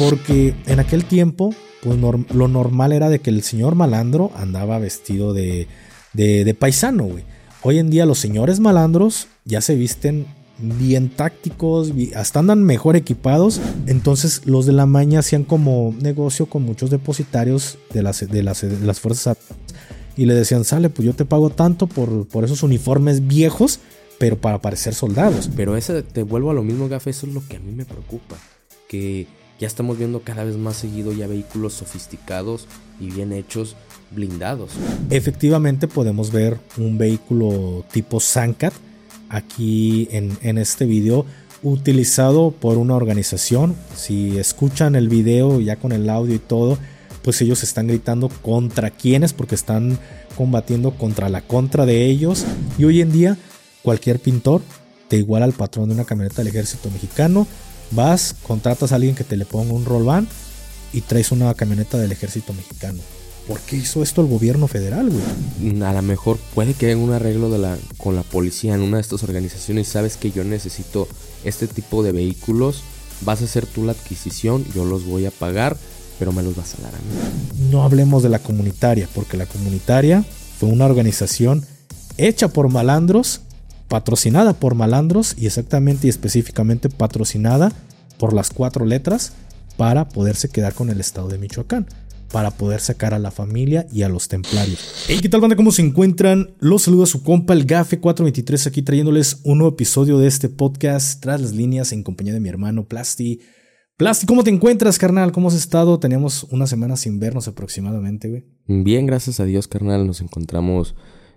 Porque en aquel tiempo, pues lo normal era de que el señor malandro andaba vestido de, paisano, güey. Hoy en día los señores malandros ya se visten bien tácticos, hasta andan mejor equipados. Entonces los de la maña hacían como negocio con muchos depositarios de las, de las, fuerzas y le decían, sale, pues yo te pago tanto por, por esos uniformes viejos, pero para parecer soldados. Pero ese, te vuelvo a lo mismo, Gafe, eso es lo que a mí me preocupa. Que ya estamos viendo cada vez más seguido ya vehículos sofisticados y bien hechos blindados. Efectivamente podemos ver un vehículo tipo Sankat aquí en, en este video utilizado por una organización. Si escuchan el video ya con el audio y todo, pues ellos están gritando contra quienes porque están combatiendo contra la contra de ellos. Y hoy en día cualquier pintor te iguala al patrón de una camioneta del ejército mexicano Vas, contratas a alguien que te le ponga un roll van y traes una camioneta del ejército mexicano. ¿Por qué hizo esto el gobierno federal, güey? A lo mejor puede que haya un arreglo de la, con la policía en una de estas organizaciones. Sabes que yo necesito este tipo de vehículos. Vas a hacer tú la adquisición, yo los voy a pagar, pero me los vas a dar a mí. No hablemos de la comunitaria, porque la comunitaria fue una organización hecha por malandros patrocinada por malandros y exactamente y específicamente patrocinada por las cuatro letras para poderse quedar con el estado de Michoacán, para poder sacar a la familia y a los templarios. Hey, ¿qué tal banda? ¿Cómo se encuentran? Los saluda su compa el Gafe 423 aquí trayéndoles un nuevo episodio de este podcast tras las líneas en compañía de mi hermano Plasti. Plasti, ¿cómo te encuentras, carnal? ¿Cómo has estado? Teníamos una semana sin vernos aproximadamente, güey. Bien, gracias a Dios, carnal. Nos encontramos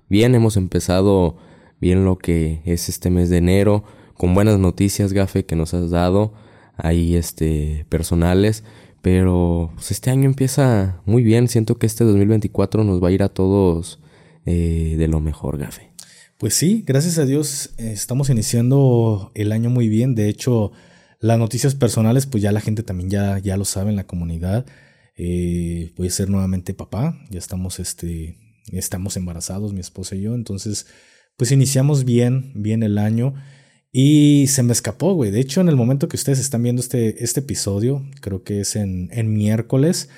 bien. Hemos empezado bien lo que es este mes de enero, con buenas noticias, Gafe, que nos has dado ahí este, personales. Pero pues, este año empieza muy bien. Siento que este 2024 nos va a ir a todos eh, de lo mejor, Gafe. Pues sí, gracias a Dios estamos iniciando el año muy bien. De hecho, las noticias personales, pues ya la gente también ya, ya lo sabe en la comunidad. Eh, voy a ser nuevamente papá. Ya estamos, este, estamos embarazados, mi esposa y yo. Entonces, pues iniciamos bien, bien el año. Y se me escapó, güey. De hecho, en el momento que ustedes están viendo este, este episodio, creo que es en, en miércoles,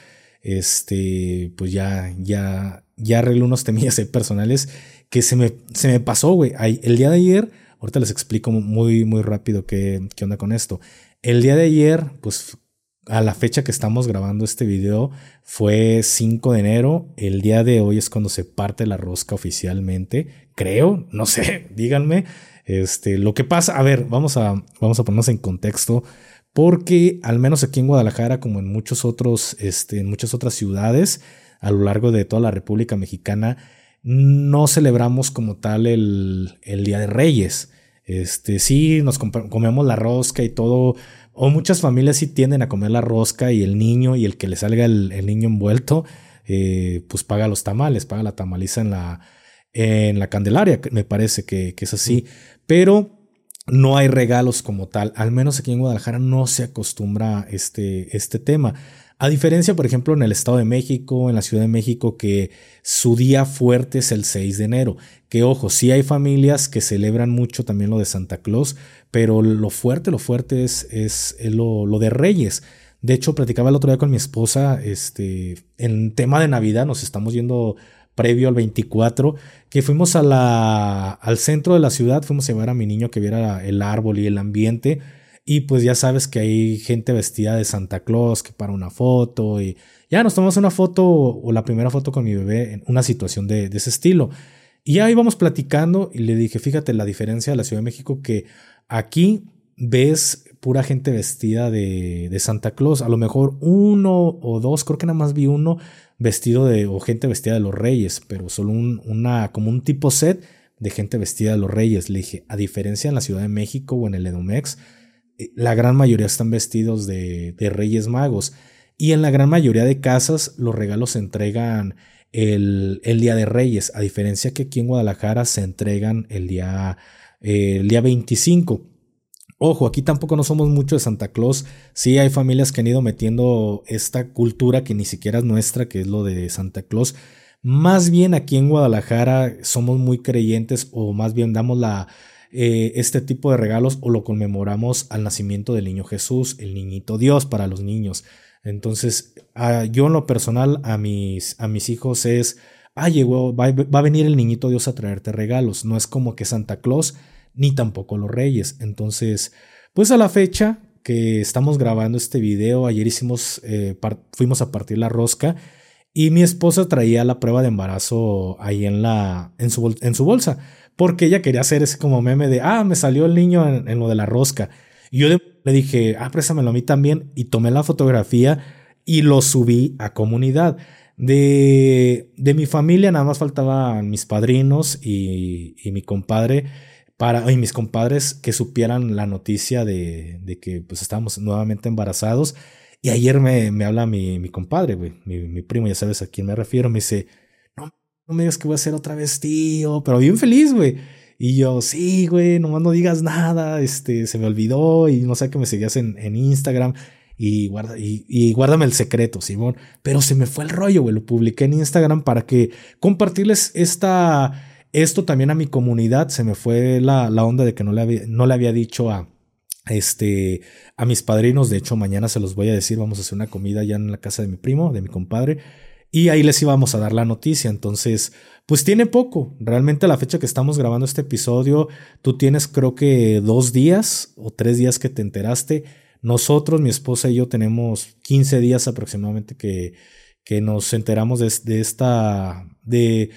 este, pues ya, ya, ya arreglé unos temillas personales que se me, se me pasó, güey. El día de ayer, ahorita les explico muy, muy rápido qué, qué onda con esto. El día de ayer, pues a la fecha que estamos grabando este video fue 5 de enero. El día de hoy es cuando se parte la rosca oficialmente. Creo, no sé, díganme. Este, lo que pasa, a ver, vamos a, vamos a ponernos en contexto. Porque al menos aquí en Guadalajara, como en muchos otros, este, en muchas otras ciudades a lo largo de toda la República Mexicana, no celebramos como tal el, el Día de Reyes. Este, sí, nos comemos la rosca y todo o muchas familias sí tienden a comer la rosca y el niño y el que le salga el, niño envuelto, eh, pues paga los tamales, paga la tamaliza en la, en la Candelaria, me parece que, es así. Pero no hay regalos como tal, al menos aquí en Guadalajara no se acostumbra este, este tema. A diferencia, por ejemplo, en el Estado de México, en la Ciudad de México, que su día fuerte es el 6 de enero. Que ojo, sí hay familias que celebran mucho también lo de Santa Claus, pero lo fuerte, lo fuerte es, es lo, de Reyes. De hecho, platicaba el otro día con mi esposa, este, en tema de Navidad, nos estamos yendo previo al 24, que fuimos al centro de la ciudad, fuimos a llevar a mi niño que viera el árbol y el ambiente y pues ya sabes que hay gente vestida de Santa Claus que para una foto y ya nos tomamos una foto o la primera foto con mi bebé en una situación de, ese estilo. Y ya íbamos platicando y le dije, fíjate la diferencia de la Ciudad de México que aquí ves pura gente vestida de, de, Santa Claus. A lo mejor uno o dos, creo que nada más vi uno vestido de, o gente vestida de los reyes, pero solo un, una, como un tipo set de gente vestida de los reyes. Le dije, a diferencia en la Ciudad de México o en el Edomex, la gran mayoría están vestidos de, de, Reyes Magos. Y en la gran mayoría de casas los regalos se entregan el, el, Día de Reyes, a diferencia que aquí en Guadalajara se entregan el día, eh, el día 25. Ojo, aquí tampoco no somos mucho de Santa Claus. Sí hay familias que han ido metiendo esta cultura que ni siquiera es nuestra, que es lo de Santa Claus. Más bien aquí en Guadalajara somos muy creyentes o más bien damos la, eh, este tipo de regalos o lo conmemoramos al nacimiento del niño Jesús, el niñito Dios para los niños. Entonces, yo en lo personal a mis, a mis hijos es, ah, llegó, va, va, a venir el niñito Dios a traerte regalos. No es como que Santa Claus ni tampoco los reyes. Entonces, pues a la fecha que estamos grabando este video, ayer hicimos, eh, fuimos a partir la rosca y mi esposa traía la prueba de embarazo ahí en, la, en, su, en su bolsa porque ella quería hacer ese como meme de, ah, me salió el niño en, lo de la rosca. Y yo le dije, ah, préstamelo a mí también, y tomé la fotografía y lo subí a comunidad. De, de mi familia nada más faltaban mis padrinos y, y mi compadre para, y mis compadres que supieran la noticia de, de que pues estábamos nuevamente embarazados. Y ayer me, me habla mi, mi compadre, güey, mi, mi, primo, ya sabes a quién me refiero, me dice, no me digas que voy a hacer otra vez tío, pero bien feliz, güey. Y yo, sí, güey, nomás no digas nada, este, se me olvidó y no sé que me seguías en, en Instagram y, guarda, y, guárdame el secreto, Simón. Pero se me fue el rollo, güey, lo publiqué en Instagram para que compartirles esta, esto también a mi comunidad. Se me fue la, la onda de que no le había, no le había dicho a, este, a mis padrinos. De hecho, mañana se los voy a decir, vamos a hacer una comida ya en la casa de mi primo, de mi compadre y ahí les íbamos a dar la noticia. Entonces, pues tiene poco. Realmente la fecha que estamos grabando este episodio, tú tienes creo que dos días o tres días que te enteraste. Nosotros, mi esposa y yo tenemos 15 días aproximadamente que, que nos enteramos de, de esta, de,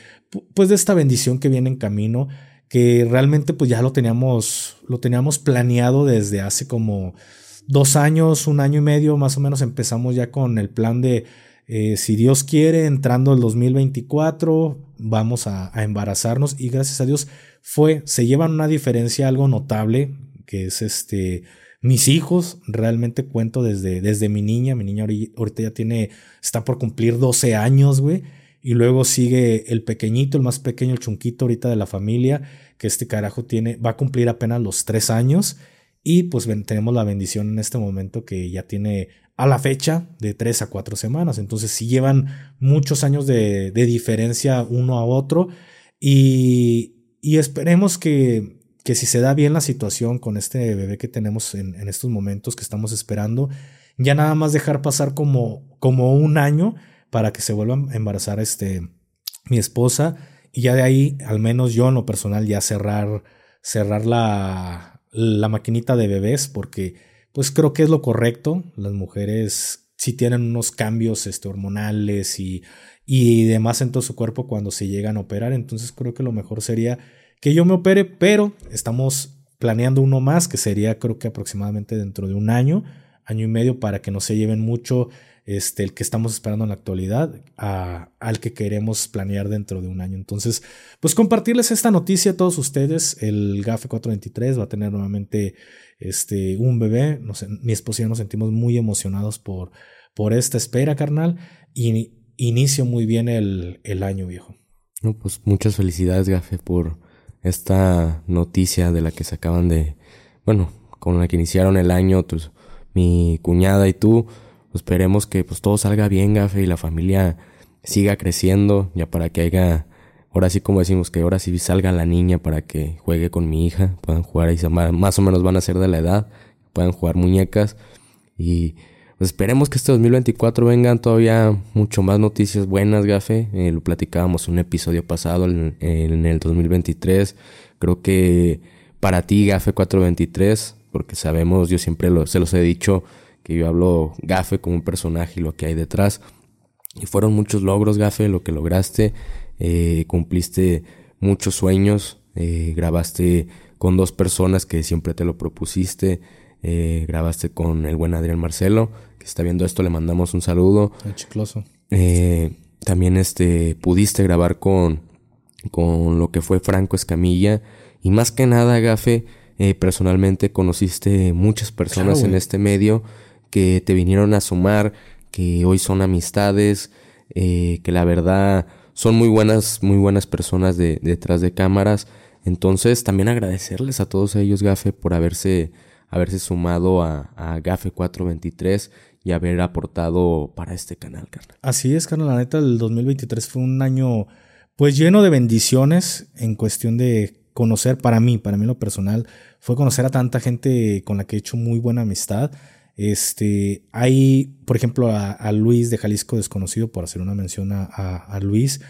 pues de esta bendición que viene en camino, que realmente pues ya lo teníamos, lo teníamos planeado desde hace como dos años, un año y medio, más o menos empezamos ya con el plan de eh, si Dios quiere, entrando el 2024, vamos a, embarazarnos. Y gracias a Dios fue, se llevan una diferencia algo notable, que es este, mis hijos, realmente cuento desde, desde mi niña, mi niña ahorita ya tiene, está por cumplir 12 años, güey, y luego sigue el pequeñito, el más pequeño, el chunquito ahorita de la familia, que este carajo tiene, va a cumplir apenas los 3 años. Y pues tenemos la bendición en este momento que ya tiene a la fecha de tres a cuatro semanas. Entonces si llevan muchos años de, diferencia uno a otro y, esperemos que, que, si se da bien la situación con este bebé que tenemos en, estos momentos que estamos esperando, ya nada más dejar pasar como, como un año para que se vuelva a embarazar este, mi esposa y ya de ahí, al menos yo en lo personal, ya cerrar, cerrar la, la maquinita de bebés porque pues creo que es lo correcto. Las mujeres sí tienen unos cambios este, hormonales y, y demás en todo su cuerpo cuando se llegan a operar. Entonces creo que lo mejor sería que yo me opere, pero estamos planeando uno más que sería creo que aproximadamente dentro de un año, año y medio para que no se lleven mucho este, el que estamos esperando en la actualidad a, al que queremos planear dentro de un año. Entonces, pues compartirles esta noticia a todos ustedes. El GAFE 423 va a tener nuevamente este, un bebé. mi esposa y yo nos sentimos muy emocionados por, por esta espera, carnal. Y inicio muy bien el, el año, viejo. No, pues muchas felicidades, Gafe, por esta noticia de la que se acaban de, bueno, con la que iniciaron el año, pues, mi cuñada y tú esperemos que pues todo salga bien, Gafe, y la familia siga creciendo, ya para que haya, ahora sí como decimos, que ahora sí salga la niña para que juegue con mi hija, puedan jugar, y más o menos van a ser de la edad, puedan jugar muñecas, y pues esperemos que este 2024 vengan todavía mucho más noticias buenas, Gafe, eh, lo platicábamos en un episodio pasado, en, en el 2023, creo que para ti, Gafe 423, porque sabemos, yo siempre lo, se los he dicho, que yo hablo Gafe como un personaje y lo que hay detrás. Y fueron muchos logros, Gafe, lo que lograste. Eh, cumpliste muchos sueños. Eh, grabaste con dos personas que siempre te lo propusiste. Eh, grabaste con el buen Adrián Marcelo, que está viendo esto, le mandamos un saludo. chicloso. también este, pudiste grabar con, con lo que fue Franco Escamilla. Y más que nada, Gafe, personalmente conociste muchas personas en este medio que te vinieron a sumar, que hoy son amistades, eh, que la verdad son muy buenas, muy buenas personas de, detrás de cámaras. Entonces también agradecerles a todos ellos, Gafe, por haberse, haberse sumado a, a Gafe 423 y haber aportado para este canal, carnal. Así es, carnal. La neta, el 2023 fue un año pues lleno de bendiciones en cuestión de conocer para mí, para mí lo personal, fue conocer a tanta gente con la que he hecho muy buena amistad. Este, hay, por ejemplo, a, Luis de Jalisco Desconocido, por hacer una mención a, Luis.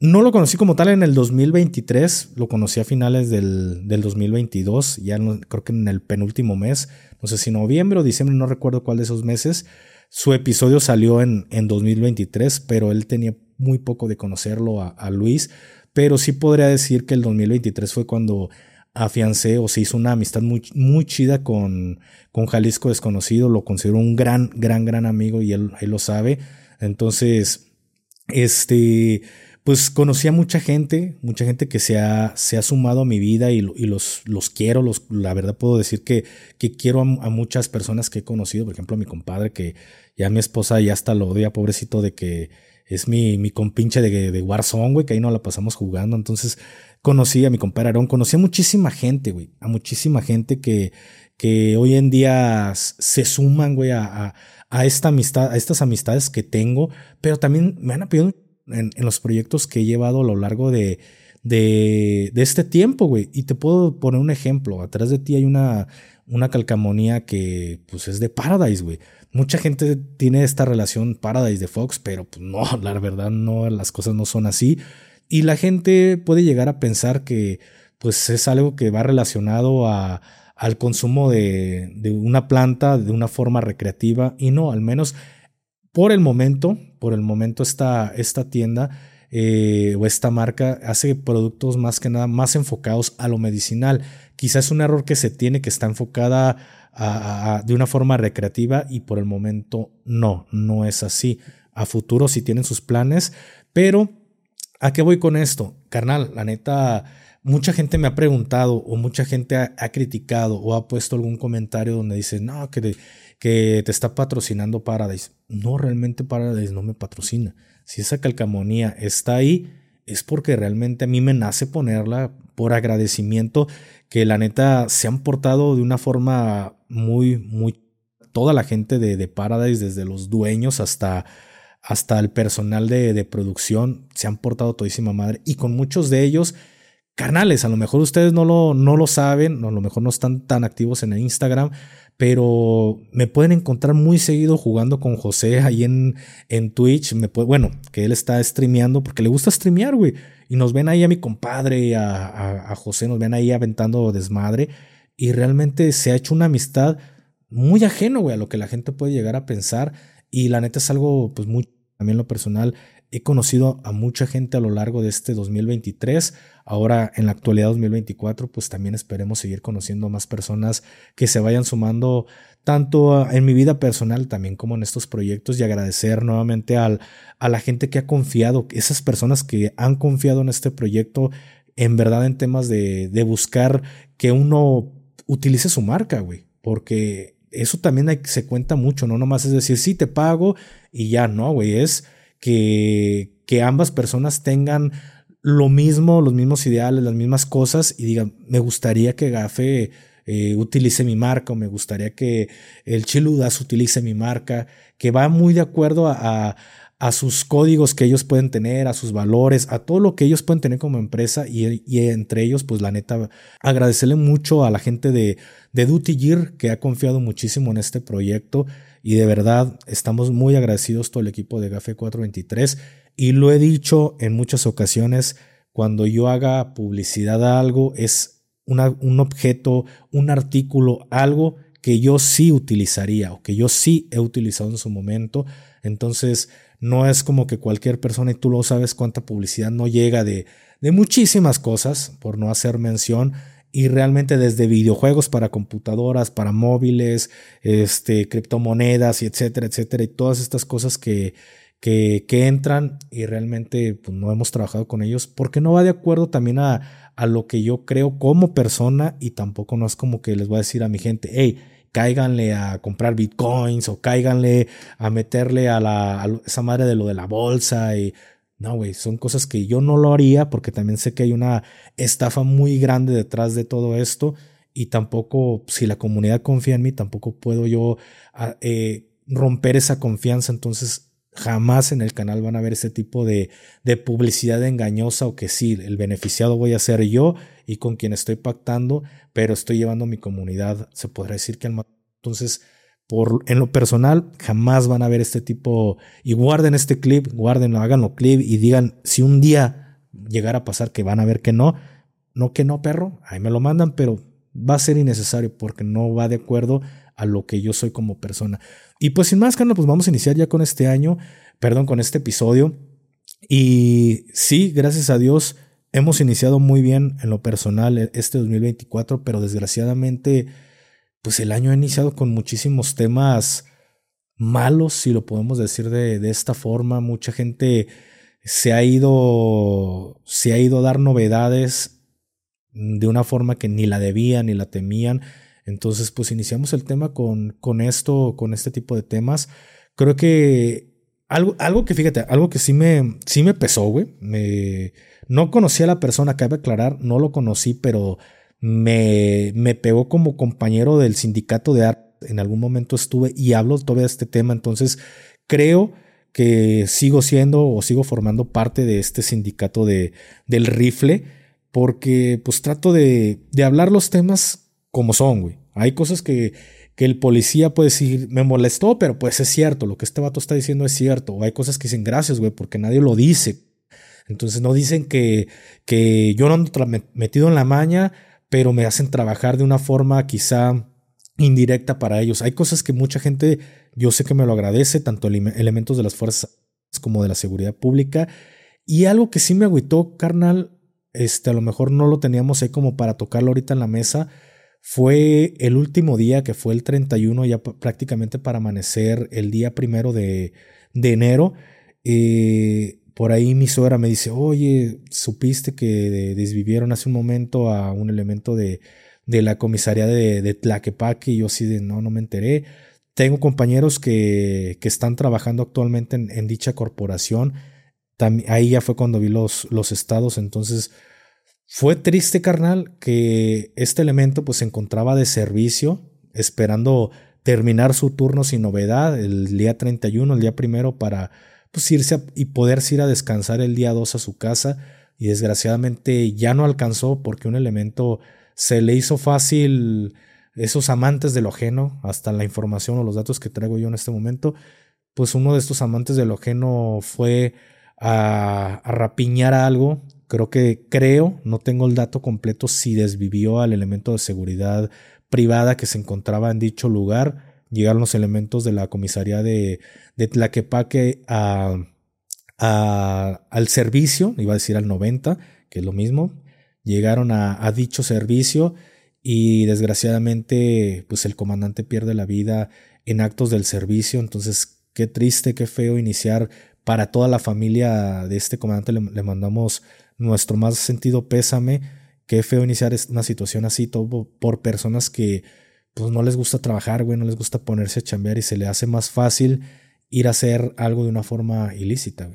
No lo conocí como tal en el 2023, lo conocí a finales del, del 2022, ya creo que en el penúltimo mes, no sé si noviembre o diciembre, no recuerdo cuál de esos meses. Su episodio salió en, en 2023, pero él tenía muy poco de conocerlo a, a Luis, pero sí podría decir que el 2023 fue cuando afiancé o se hizo una amistad muy, muy chida con, con Jalisco Desconocido. Lo considero un gran, gran, gran amigo y él, él lo sabe. Entonces, este, pues conocí a mucha gente, mucha gente que se ha, se ha sumado a mi vida y, y los, los quiero. Los, la verdad puedo decir que, que quiero a, muchas personas que he conocido. Por ejemplo, a mi compadre, que ya mi esposa ya hasta lo odia, pobrecito, de que es mi, mi compinche de, de Warzone, güey, que ahí no la pasamos jugando. Entonces, conocí a mi compadre Aarón, conocí a muchísima gente, güey, a muchísima gente que, que hoy en día se suman, güey, a, a, esta amistad, a estas amistades que tengo, pero también me han apoyado en, en los proyectos que he llevado a lo largo de, de, de este tiempo, güey. Y te puedo poner un ejemplo. Atrás de ti hay una, una calcamonía que, pues, es de Paradise, güey. Mucha gente tiene esta relación Paradise de Fox, pero pues no, la verdad no, las cosas no son así. Y la gente puede llegar a pensar que pues es algo que va relacionado a, al consumo de, de, una planta de una forma recreativa y no, al menos por el momento, por el momento esta, esta tienda eh, o esta marca hace productos más que nada más enfocados a lo medicinal. Quizás es un error que se tiene que está enfocada de una forma recreativa y por el momento no, no es así. A futuro sí tienen sus planes, pero ¿A qué voy con esto? Carnal, la neta, mucha gente me ha preguntado o mucha gente ha, criticado o ha puesto algún comentario donde dice, no, que te, está patrocinando Paradise. No, realmente Paradise no me patrocina. Si esa calcamonía está ahí, es porque realmente a mí me nace ponerla por agradecimiento que la neta se han portado de una forma muy, muy... Toda la gente de, de Paradise, desde los dueños hasta hasta el personal de, producción se han portado todísima madre y con muchos de ellos carnales, a lo mejor ustedes no lo, no lo saben, a lo mejor no están tan activos en el Instagram, pero me pueden encontrar muy seguido jugando con José ahí en, en Twitch, bueno, que él está streameando porque le gusta streamear, güey, y nos ven ahí a mi compadre, a, a, a José, nos ven ahí aventando desmadre, y realmente se ha hecho una amistad muy ajeno, güey, a lo que la gente puede llegar a pensar y la neta es algo, pues muy, también lo personal, he conocido a mucha gente a lo largo de este 2023. Ahora, en la actualidad 2024, pues también esperemos seguir conociendo a más personas que se vayan sumando tanto en mi vida personal también como en estos proyectos y agradecer nuevamente al, a la gente que ha confiado, esas personas que han confiado en este proyecto, en verdad en temas de, de buscar que uno utilice su marca, güey, porque eso también se cuenta mucho, no nomás es decir, sí, te pago y ya, no, güey, es que, que ambas personas tengan lo mismo, los mismos ideales, las mismas cosas y digan, me gustaría que Gafe eh, utilice mi marca o me gustaría que el Chiludas utilice mi marca, que va muy de acuerdo a, a sus códigos que ellos pueden tener, a sus valores, a todo lo que ellos pueden tener como empresa y, entre ellos, pues la neta, agradecerle mucho a la gente de, de Duty Gear que ha confiado muchísimo en este proyecto y de verdad estamos muy agradecidos todo el equipo de GAFE 423 y lo he dicho en muchas ocasiones, cuando yo haga publicidad a algo es un objeto, un artículo, algo que yo sí utilizaría o que yo sí he utilizado en su momento. Entonces, no es como que cualquier persona, y tú lo sabes cuánta publicidad no llega de, de muchísimas cosas, por no hacer mención, y realmente desde videojuegos para computadoras, para móviles, este, criptomonedas y etcétera, etcétera, y todas estas cosas que, que, que entran y realmente pues, no hemos trabajado con ellos porque no va de acuerdo también a, a lo que yo creo como persona y tampoco no es como que les voy a decir a mi gente, hey, cáiganle a comprar bitcoins o cáiganle a meterle a, la, esa madre de lo de la bolsa y no, güey, son cosas que yo no lo haría porque también sé que hay una estafa muy grande detrás de todo esto y tampoco, si la comunidad confía en mí, tampoco puedo yo ah, eh, romper esa confianza. Entonces, Jamás en el canal van a ver ese tipo de, de publicidad engañosa o que sí, el beneficiado voy a ser yo y con quien estoy pactando, pero estoy llevando mi comunidad, se podrá decir que al entonces por, en lo personal, jamás van a ver este tipo. Y guarden este clip, guárdenlo, háganlo clip y digan si un día llegara a pasar que van a ver que no, no que no, perro, ahí me lo mandan, pero va a ser innecesario porque no va de acuerdo a lo que yo soy como persona. Y pues sin más, Carlos, pues vamos a iniciar ya con este año, perdón, con este episodio. Y sí, gracias a Dios, hemos iniciado muy bien en lo personal este 2024, pero desgraciadamente pues el año ha iniciado con muchísimos temas malos, si lo podemos decir de, esta forma. Mucha gente se ha ido, se ha ido a dar novedades de una forma que ni la debían ni la temían. Entonces, pues iniciamos el tema con, con esto, con este tipo de temas. Creo que algo, algo que, fíjate, algo que sí me, sí me pesó, güey. Me, no conocí a la persona, cabe aclarar, no lo conocí, pero me, me pegó como compañero del sindicato de arte. En algún momento estuve y hablo todavía de este tema, entonces creo que sigo siendo o sigo formando parte de este sindicato de, del rifle, porque pues trato de, de hablar los temas como son, güey. Hay cosas que, que el policía puede decir, me molestó, pero pues es cierto, lo que este vato está diciendo es cierto. O hay cosas que dicen gracias, güey, porque nadie lo dice. Entonces no dicen que, que yo no ando metido en la maña pero me hacen trabajar de una forma quizá indirecta para ellos. Hay cosas que mucha gente, yo sé que me lo agradece, tanto elementos de las fuerzas como de la seguridad pública. Y algo que sí me agüitó, carnal, este, a lo mejor no lo teníamos ahí como para tocarlo ahorita en la mesa, fue el último día, que fue el 31, ya prácticamente para amanecer el día primero de, de enero. Eh, por ahí mi suegra me dice, oye, supiste que desvivieron hace un momento a un elemento de, de la comisaría de, de, Tlaquepaque y yo así de, no, no me enteré. Tengo compañeros que, que están trabajando actualmente en, dicha corporación. ahí ya fue cuando vi los, los estados, entonces fue triste, carnal, que este elemento pues se encontraba de servicio, esperando terminar su turno sin novedad el día 31, el día primero para pues irse y poderse ir a descansar el día 2 a su casa. Y desgraciadamente ya no alcanzó porque un elemento se le hizo fácil esos amantes de lo ajeno, hasta la información o los datos que traigo yo en este momento, pues uno de estos amantes de lo ajeno fue a, a rapiñar algo, creo que creo, no tengo el dato completo si desvivió al elemento de seguridad privada que se encontraba en dicho lugar, llegaron los elementos de la comisaría de, de Tlaquepaque a, al servicio, iba a decir al 90, que es lo mismo, llegaron a, dicho servicio y desgraciadamente pues el comandante pierde la vida en actos del servicio, entonces qué triste, qué feo iniciar para toda la familia de este comandante. Le, le mandamos nuestro más sentido pésame, qué feo iniciar una situación así todo por personas que pues no les gusta trabajar, güey, no les gusta ponerse a chambear y se le hace más fácil ir a hacer algo de una forma ilícita.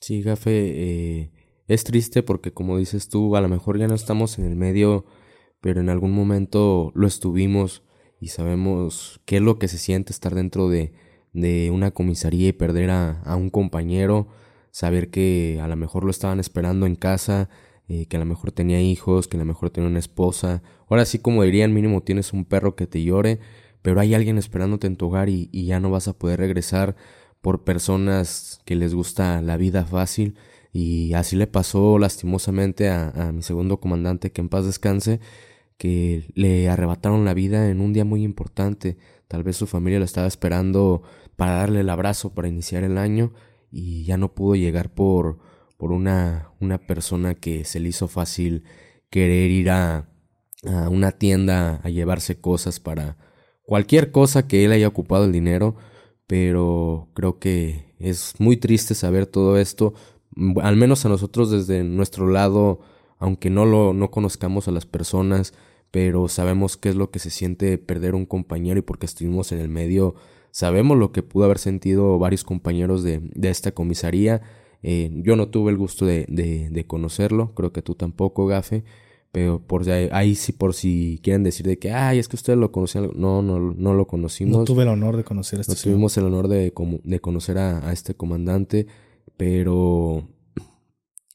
Sí, Gafe, eh, es triste porque como dices tú, a lo mejor ya no estamos en el medio, pero en algún momento lo estuvimos y sabemos qué es lo que se siente estar dentro de, de una comisaría y perder a, a un compañero, saber que a lo mejor lo estaban esperando en casa, eh, que a lo mejor tenía hijos, que a lo mejor tenía una esposa. Ahora sí, como dirían, mínimo tienes un perro que te llore, pero hay alguien esperándote en tu hogar y, ya no vas a poder regresar por personas que les gusta la vida fácil. Y así le pasó lastimosamente a, a mi segundo comandante, que en paz descanse, que le arrebataron la vida en un día muy importante. Tal vez su familia lo estaba esperando para darle el abrazo para iniciar el año y ya no pudo llegar por, por una, una persona que se le hizo fácil querer ir a, a una tienda a llevarse cosas para cualquier cosa que él haya ocupado el dinero, pero creo que es muy triste saber todo esto, al menos a nosotros desde nuestro lado, aunque no lo no conozcamos a las personas, pero sabemos qué es lo que se siente perder un compañero y porque estuvimos en el medio, sabemos lo que pudo haber sentido varios compañeros de, de esta comisaría, eh, yo no tuve el gusto de, de, conocerlo, creo que tú tampoco, Gafe, Pero por ahí, sí, por si quieren decir de que, ay, es que ustedes lo conocían. No, no, no lo conocimos. No tuve el honor de conocer a este No tuvimos el honor de, de conocer a, este comandante, pero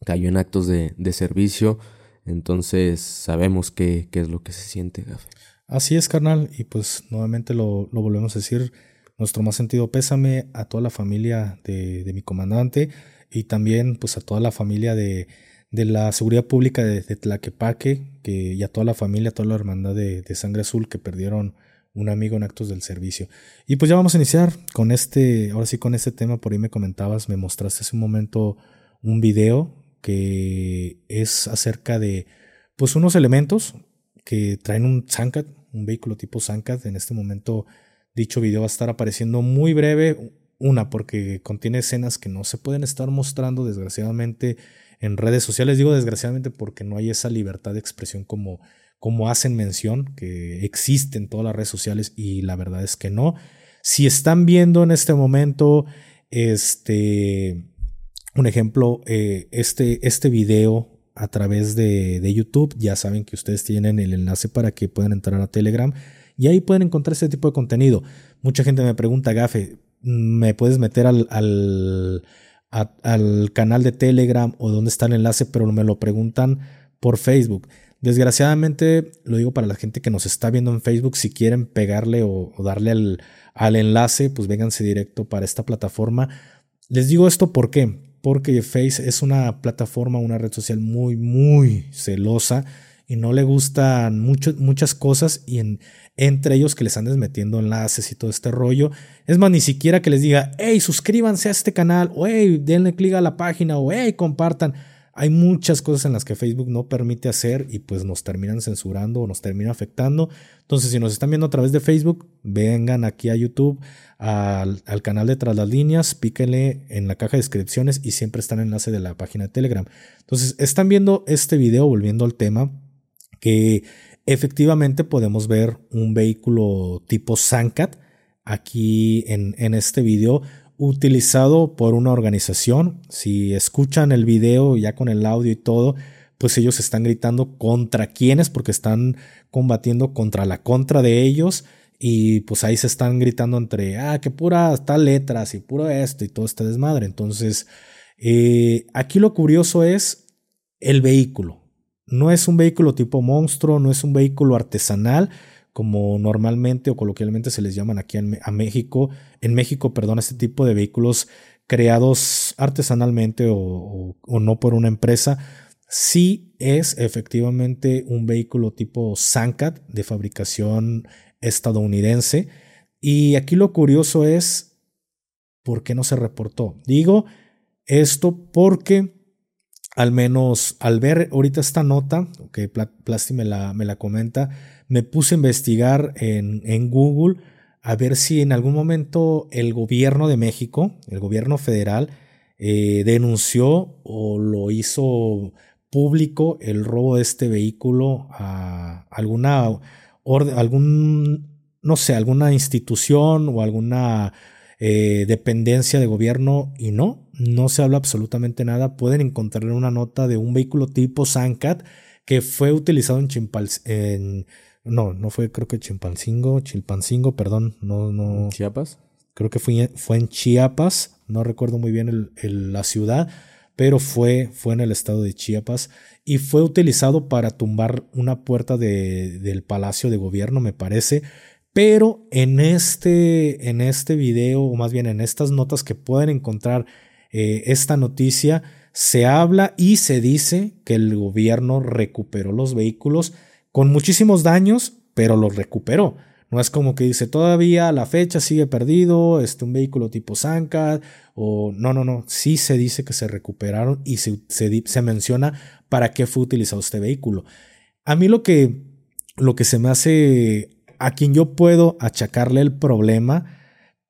cayó en actos de, de servicio. Entonces sabemos qué, qué es lo que se siente, Gafe. Así es, carnal. Y pues nuevamente lo, lo, volvemos a decir. Nuestro más sentido pésame a toda la familia de, de mi comandante y también pues a toda la familia de, de la seguridad pública de, Tlaquepaque que, y a toda la familia, a toda la hermandad de, Sangre Azul que perdieron un amigo en actos del servicio. Y pues ya vamos a iniciar con este, ahora sí con este tema, por ahí me comentabas, me mostraste hace un momento un video que es acerca de pues unos elementos que traen un Zancat, un vehículo tipo Zancat. En este momento dicho video va a estar apareciendo muy breve, una porque contiene escenas que no se pueden estar mostrando desgraciadamente en redes sociales. Digo desgraciadamente porque no hay esa libertad de expresión como, como hacen mención, que existe en todas las redes sociales y la verdad es que no. Si están viendo en este momento, este, un ejemplo, eh, este, este video a través de, de, YouTube, ya saben que ustedes tienen el enlace para que puedan entrar a Telegram y ahí pueden encontrar este tipo de contenido. Mucha gente me pregunta, Gafe, ¿me puedes meter al, al al canal de Telegram o dónde está el enlace, pero me lo preguntan por Facebook. Desgraciadamente, lo digo para la gente que nos está viendo en Facebook, si quieren pegarle o, darle al, al, enlace, pues vénganse directo para esta plataforma. Les digo esto ¿por qué? porque Face es una plataforma, una red social muy, muy celosa y no le gustan mucho, muchas cosas y en, entre ellos que les andes metiendo enlaces y todo este rollo. Es más, ni siquiera que les diga, hey, suscríbanse a este canal, o hey, denle clic a la página, o hey, compartan. Hay muchas cosas en las que Facebook no permite hacer y pues nos terminan censurando o nos termina afectando. Entonces, si nos están viendo a través de Facebook, vengan aquí a YouTube, al, al canal de Tras las Líneas, píquenle en la caja de descripciones y siempre está el enlace de la página de Telegram. Entonces, están viendo este video, volviendo al tema, que efectivamente podemos ver un vehículo tipo Sancat aquí en, en este video utilizado por una organización. Si escuchan el video ya con el audio y todo, pues ellos están gritando contra quiénes porque están combatiendo contra la contra de ellos y pues ahí se están gritando entre, ah, que pura tal letras y puro esto y todo este desmadre. Entonces, eh, aquí lo curioso es el vehículo. No es un vehículo tipo monstruo, no es un vehículo artesanal, como normalmente o coloquialmente se les llaman aquí en a México. En México, perdón, este tipo de vehículos creados artesanalmente o, no por una empresa, sí es efectivamente un vehículo tipo Sancat de fabricación estadounidense. Y aquí lo curioso es, ¿por qué no se reportó? Digo esto porque al menos al ver ahorita esta nota, que Plasti me la, me la comenta, me puse a investigar en, en, Google a ver si en algún momento el gobierno de México, el gobierno federal, eh, denunció o lo hizo público el robo de este vehículo a alguna algún, no sé, alguna institución o alguna eh, dependencia de gobierno y no, no se habla absolutamente nada. Pueden encontrar una nota de un vehículo tipo Sancat que fue utilizado en Chimpals, en, no, no fue creo que Chimpancingo, Chilpancingo, perdón, no, no. ¿Chiapas? Creo que fue, fue en Chiapas, no recuerdo muy bien la ciudad, pero fue, fue en el estado de Chiapas y fue utilizado para tumbar una puerta de, del Palacio de Gobierno, me parece, pero en este, en este video, o más bien en estas notas que pueden encontrar eh, esta noticia, se habla y se dice que el gobierno recuperó los vehículos con muchísimos daños, pero los recuperó. No es como que dice todavía la fecha sigue perdido, este un vehículo tipo Zanca o no, no, no, sí se dice que se recuperaron y se, se, se menciona para qué fue utilizado este vehículo. A mí lo que, lo que se me hace a quien yo puedo achacarle el problema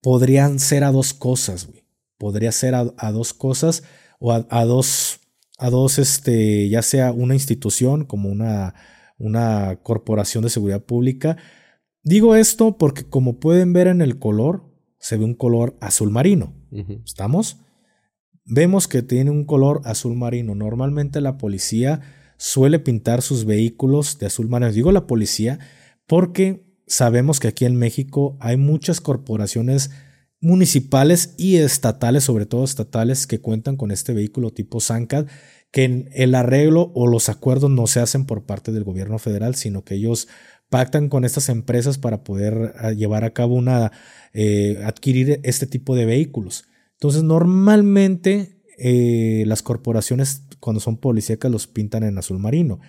podrían ser a dos cosas, güey. Podría ser a, dos cosas o a, dos, a dos, este, ya sea una institución como una, una corporación de seguridad pública. Digo esto porque como pueden ver en el color, se ve un color azul marino. ¿Estamos? Vemos que tiene un color azul marino. Normalmente la policía suele pintar sus vehículos de azul marino. Digo la policía porque sabemos que aquí en México hay muchas corporaciones municipales y estatales, sobre todo estatales, que cuentan con este vehículo tipo Zancad, que el arreglo o los acuerdos no se hacen por parte del gobierno federal, sino que ellos pactan con estas empresas para poder ah, llevar a cabo una, eh, adquirir este tipo de vehículos. Entonces, normalmente eh, las corporaciones, cuando son policíacas, los pintan en azul marino.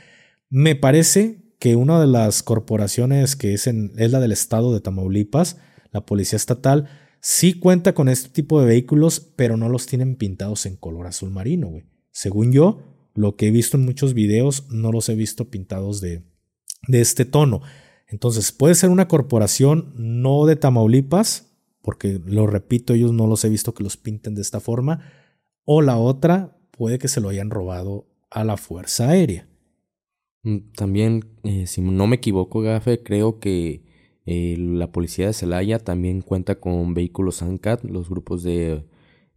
Me parece que una de las corporaciones que es, es la del estado de Tamaulipas, la policía estatal, sí cuenta con este tipo de vehículos, pero no los tienen pintados en color azul marino, güey. Según yo, lo que he visto en muchos videos, no los he visto pintados de, de este tono. Entonces, puede ser una corporación no de Tamaulipas, porque lo repito, ellos no los he visto que los pinten de esta forma, o la otra, puede que se lo hayan robado a la Fuerza Aérea. Mm, también, eh, si no me equivoco, Gafe, creo que eh, la policía de Celaya también cuenta con vehículos ANCAT. Los grupos de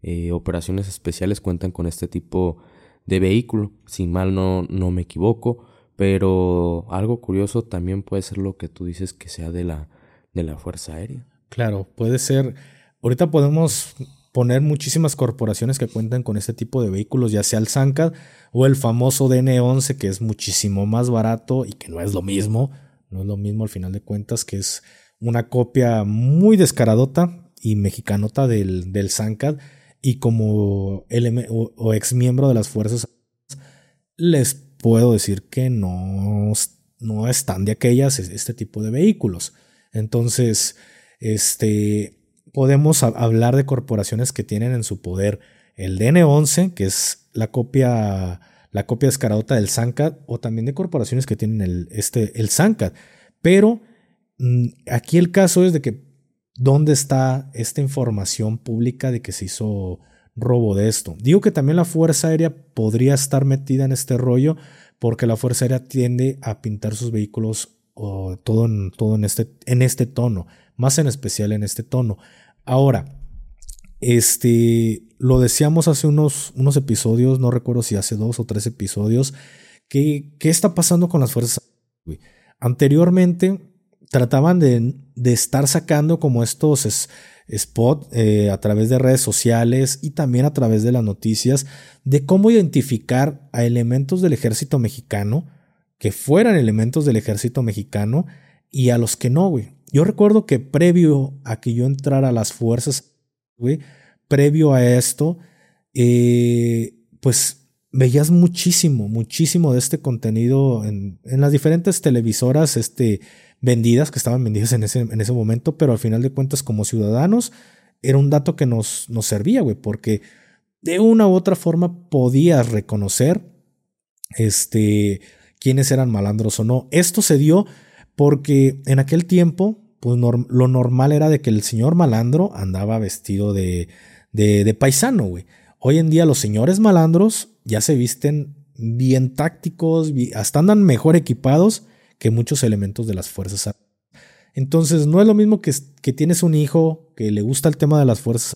eh, operaciones especiales cuentan con este tipo de vehículo. Si mal no, no me equivoco. Pero algo curioso también puede ser lo que tú dices que sea de la, de la Fuerza Aérea. Claro, puede ser. Ahorita podemos poner muchísimas corporaciones que cuentan con este tipo de vehículos, ya sea el Zancad o el famoso DN11, que es muchísimo más barato y que no es lo mismo, no es lo mismo al final de cuentas, que es una copia muy descaradota y mexicanota del, del Zancad, y como o, ex miembro de las fuerzas, les puedo decir que no, no están de aquellas este tipo de vehículos. Entonces, este, podemos hablar de corporaciones que tienen en su poder el DN11, que es la copia, la copia descaradota del SANCAD, o también de corporaciones que tienen el, este, el SANCAD. Pero mm, aquí el caso es de que dónde está esta información pública de que se hizo robo de esto. Digo que también la Fuerza Aérea podría estar metida en este rollo porque la Fuerza Aérea tiende a pintar sus vehículos todo, en, todo en, este, en este tono, más en especial en este tono. Ahora, este, lo decíamos hace unos, unos episodios, no recuerdo si hace dos o tres episodios, que, ¿qué está pasando con las fuerzas? Anteriormente trataban de, de, estar sacando como estos spots eh, a través de redes sociales y también a través de las noticias de cómo identificar a elementos del ejército mexicano que fueran elementos del ejército mexicano y a los que no, güey. Yo recuerdo que previo a que yo entrara a las fuerzas, güey, previo a esto, eh, pues veías muchísimo, muchísimo de este contenido en, las diferentes televisoras este, vendidas, que estaban vendidas en ese, en ese momento, pero al final de cuentas como ciudadanos era un dato que nos, nos servía, güey, porque de una u otra forma podías reconocer este, quiénes eran malandros o no. Esto se dio porque en aquel tiempo pues lo normal era de que el señor malandro andaba vestido de, paisano, güey. Hoy en día los señores malandros ya se visten bien tácticos, hasta andan mejor equipados que muchos elementos de las fuerzas. Entonces no es lo mismo que, que tienes un hijo que le gusta el tema de las fuerzas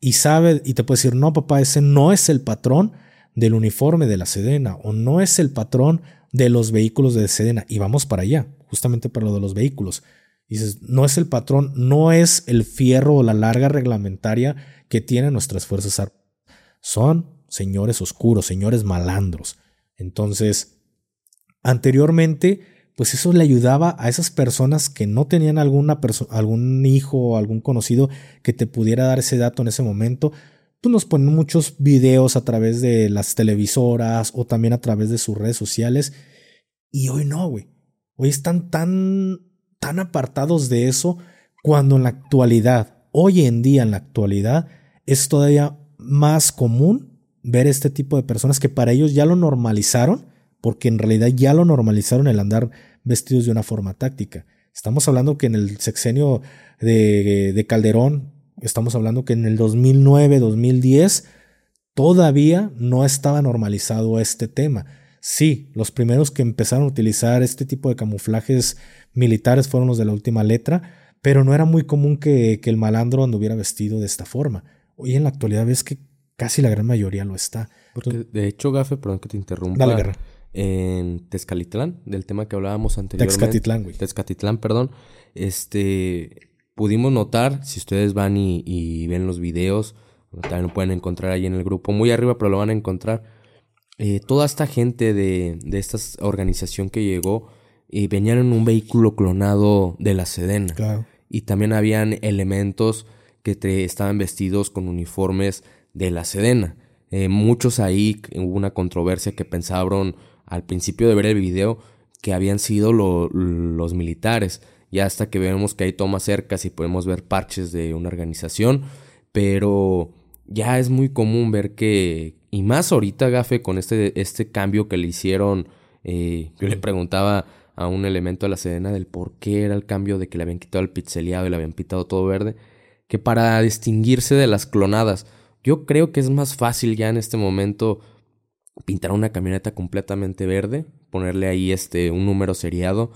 y sabe y te puede decir, no papá, ese no es el patrón del uniforme de la Sedena o no es el patrón de los vehículos de Sedena y vamos para allá, justamente para lo de los vehículos. Dices, no es el patrón, no es el fierro o la larga reglamentaria que tienen nuestras fuerzas armadas. Son señores oscuros, señores malandros. Entonces, anteriormente, pues eso le ayudaba a esas personas que no tenían alguna algún hijo o algún conocido que te pudiera dar ese dato en ese momento. Tú nos ponen muchos videos a través de las televisoras o también a través de sus redes sociales. Y hoy no, güey. Hoy están tan tan apartados de eso cuando en la actualidad, hoy en día en la actualidad, es todavía más común ver este tipo de personas que para ellos ya lo normalizaron, porque en realidad ya lo normalizaron el andar vestidos de una forma táctica. Estamos hablando que en el sexenio de, de Calderón, estamos hablando que en el 2009, 2010, todavía no estaba normalizado este tema. Sí, los primeros que empezaron a utilizar este tipo de camuflajes militares fueron los de la última letra, pero no era muy común que, el malandro anduviera vestido de esta forma. Hoy en la actualidad ves que casi la gran mayoría lo está. Porque de hecho, Gafe, perdón que te interrumpa. Dale, guerra. en Tezcalitlán, del tema que hablábamos anteriormente. Tezcatitlán, güey. Tezcatitlán, perdón. Este, pudimos notar, si ustedes van y, ven los videos, también lo pueden encontrar ahí en el grupo, muy arriba, pero lo van a encontrar. Eh, toda esta gente de, de esta organización que llegó y venían en un vehículo clonado de la Sedena. Claro. Y también habían elementos que estaban vestidos con uniformes de la Sedena. Eh, muchos ahí hubo una controversia que pensaron al principio de ver el video que habían sido los militares. Ya hasta que vemos que hay tomas cercas y podemos ver parches de una organización. Pero ya es muy común ver que, y más ahorita, Gafe, con este, este cambio que le hicieron, eh, yo le preguntaba a un elemento de la Sedena del por qué era el cambio de que le habían quitado el pixeleado y le habían pintado todo verde, que para distinguirse de las clonadas. Yo creo que es más fácil ya en este momento pintar una camioneta completamente verde, ponerle ahí este un número seriado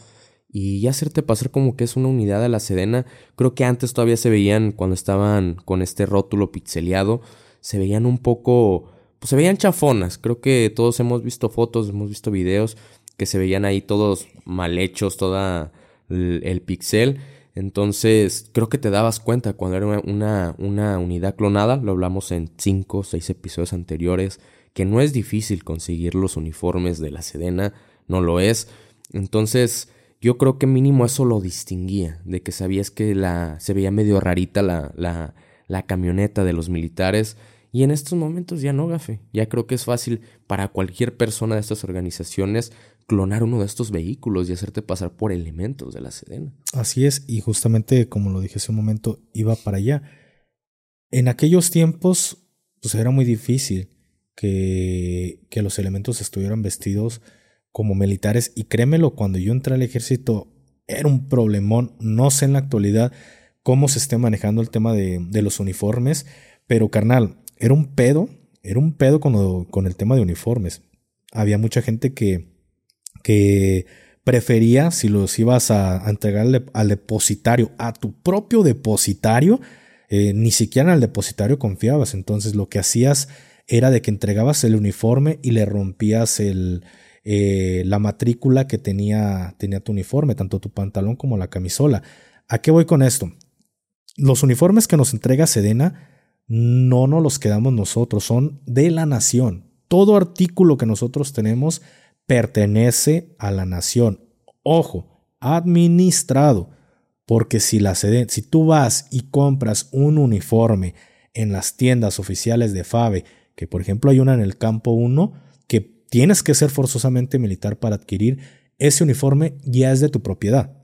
y hacerte pasar como que es una unidad de la Sedena. Creo que antes todavía se veían cuando estaban con este rótulo pixeleado, se veían un poco pues se veían chafonas. Creo que todos hemos visto fotos, hemos visto videos que se veían ahí todos mal hechos, toda el, pixel. Entonces, creo que te dabas cuenta cuando era una, una unidad clonada, lo hablamos en 5 o 6 episodios anteriores, que no es difícil conseguir los uniformes de la Sedena, no lo es. Entonces, yo creo que mínimo eso lo distinguía, de que sabías que la, se veía medio rarita la, la, camioneta de los militares. Y en estos momentos ya no, gafe. Ya creo que es fácil para cualquier persona de estas organizaciones clonar uno de estos vehículos y hacerte pasar por elementos de la Sedena. Así es, y justamente como lo dije hace un momento, iba para allá. En aquellos tiempos, pues era muy difícil que, que los elementos estuvieran vestidos como militares, y créemelo, cuando yo entré al ejército era un problemón, no sé en la actualidad cómo se esté manejando el tema de, de los uniformes, pero carnal, era un pedo, era un pedo con, con el tema de uniformes. Había mucha gente que, que prefería, si los ibas a, entregarle al depositario, a tu propio depositario, eh, ni siquiera al depositario confiabas. Entonces lo que hacías era de que entregabas el uniforme y le rompías el, eh, la matrícula que tenía, tenía tu uniforme, tanto tu pantalón como la camisola. ¿A qué voy con esto? Los uniformes que nos entrega Sedena no nos los quedamos nosotros, son de la nación. Todo artículo que nosotros tenemos pertenece a la nación. Ojo, administrado. Porque si, la si tú vas y compras un uniforme en las tiendas oficiales de FABE, que por ejemplo hay una en el campo 1, que tienes que ser forzosamente militar para adquirir, ese uniforme ya es de tu propiedad.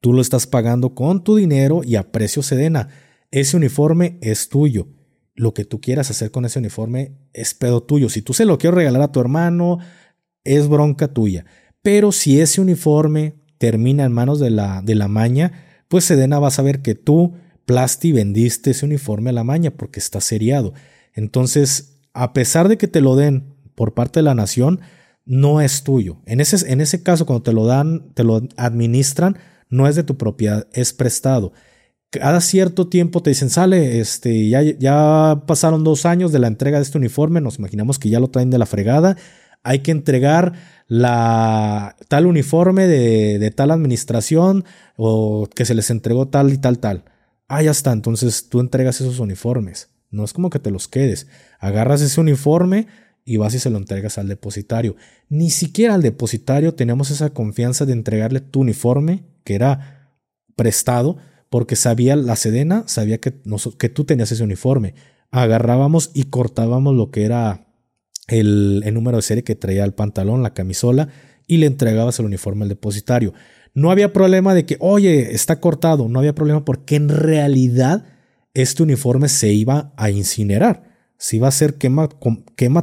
Tú lo estás pagando con tu dinero y a precio sedena. Ese uniforme es tuyo. Lo que tú quieras hacer con ese uniforme es pedo tuyo. Si tú se lo quieres regalar a tu hermano, es bronca tuya. Pero si ese uniforme termina en manos de la, de la maña, pues Sedena va a saber que tú, Plasti, vendiste ese uniforme a la maña porque está seriado. Entonces, a pesar de que te lo den por parte de la nación, no es tuyo. En ese, en ese caso, cuando te lo dan, te lo administran, no es de tu propiedad, es prestado. Cada cierto tiempo te dicen, sale, este, ya, ya pasaron dos años de la entrega de este uniforme, nos imaginamos que ya lo traen de la fregada, hay que entregar la tal uniforme de, tal administración o que se les entregó tal y tal tal. Ah, ya está, entonces tú entregas esos uniformes. No es como que te los quedes. Agarras ese uniforme y vas y se lo entregas al depositario. Ni siquiera al depositario tenemos esa confianza de entregarle tu uniforme, que era prestado, porque sabía la Sedena, sabía que, que tú tenías ese uniforme. Agarrábamos y cortábamos lo que era el, número de serie que traía el pantalón, la camisola, y le entregabas el uniforme al depositario. No había problema de que, oye, está cortado, no había problema porque en realidad este uniforme se iba a incinerar. Se iba a hacer quema,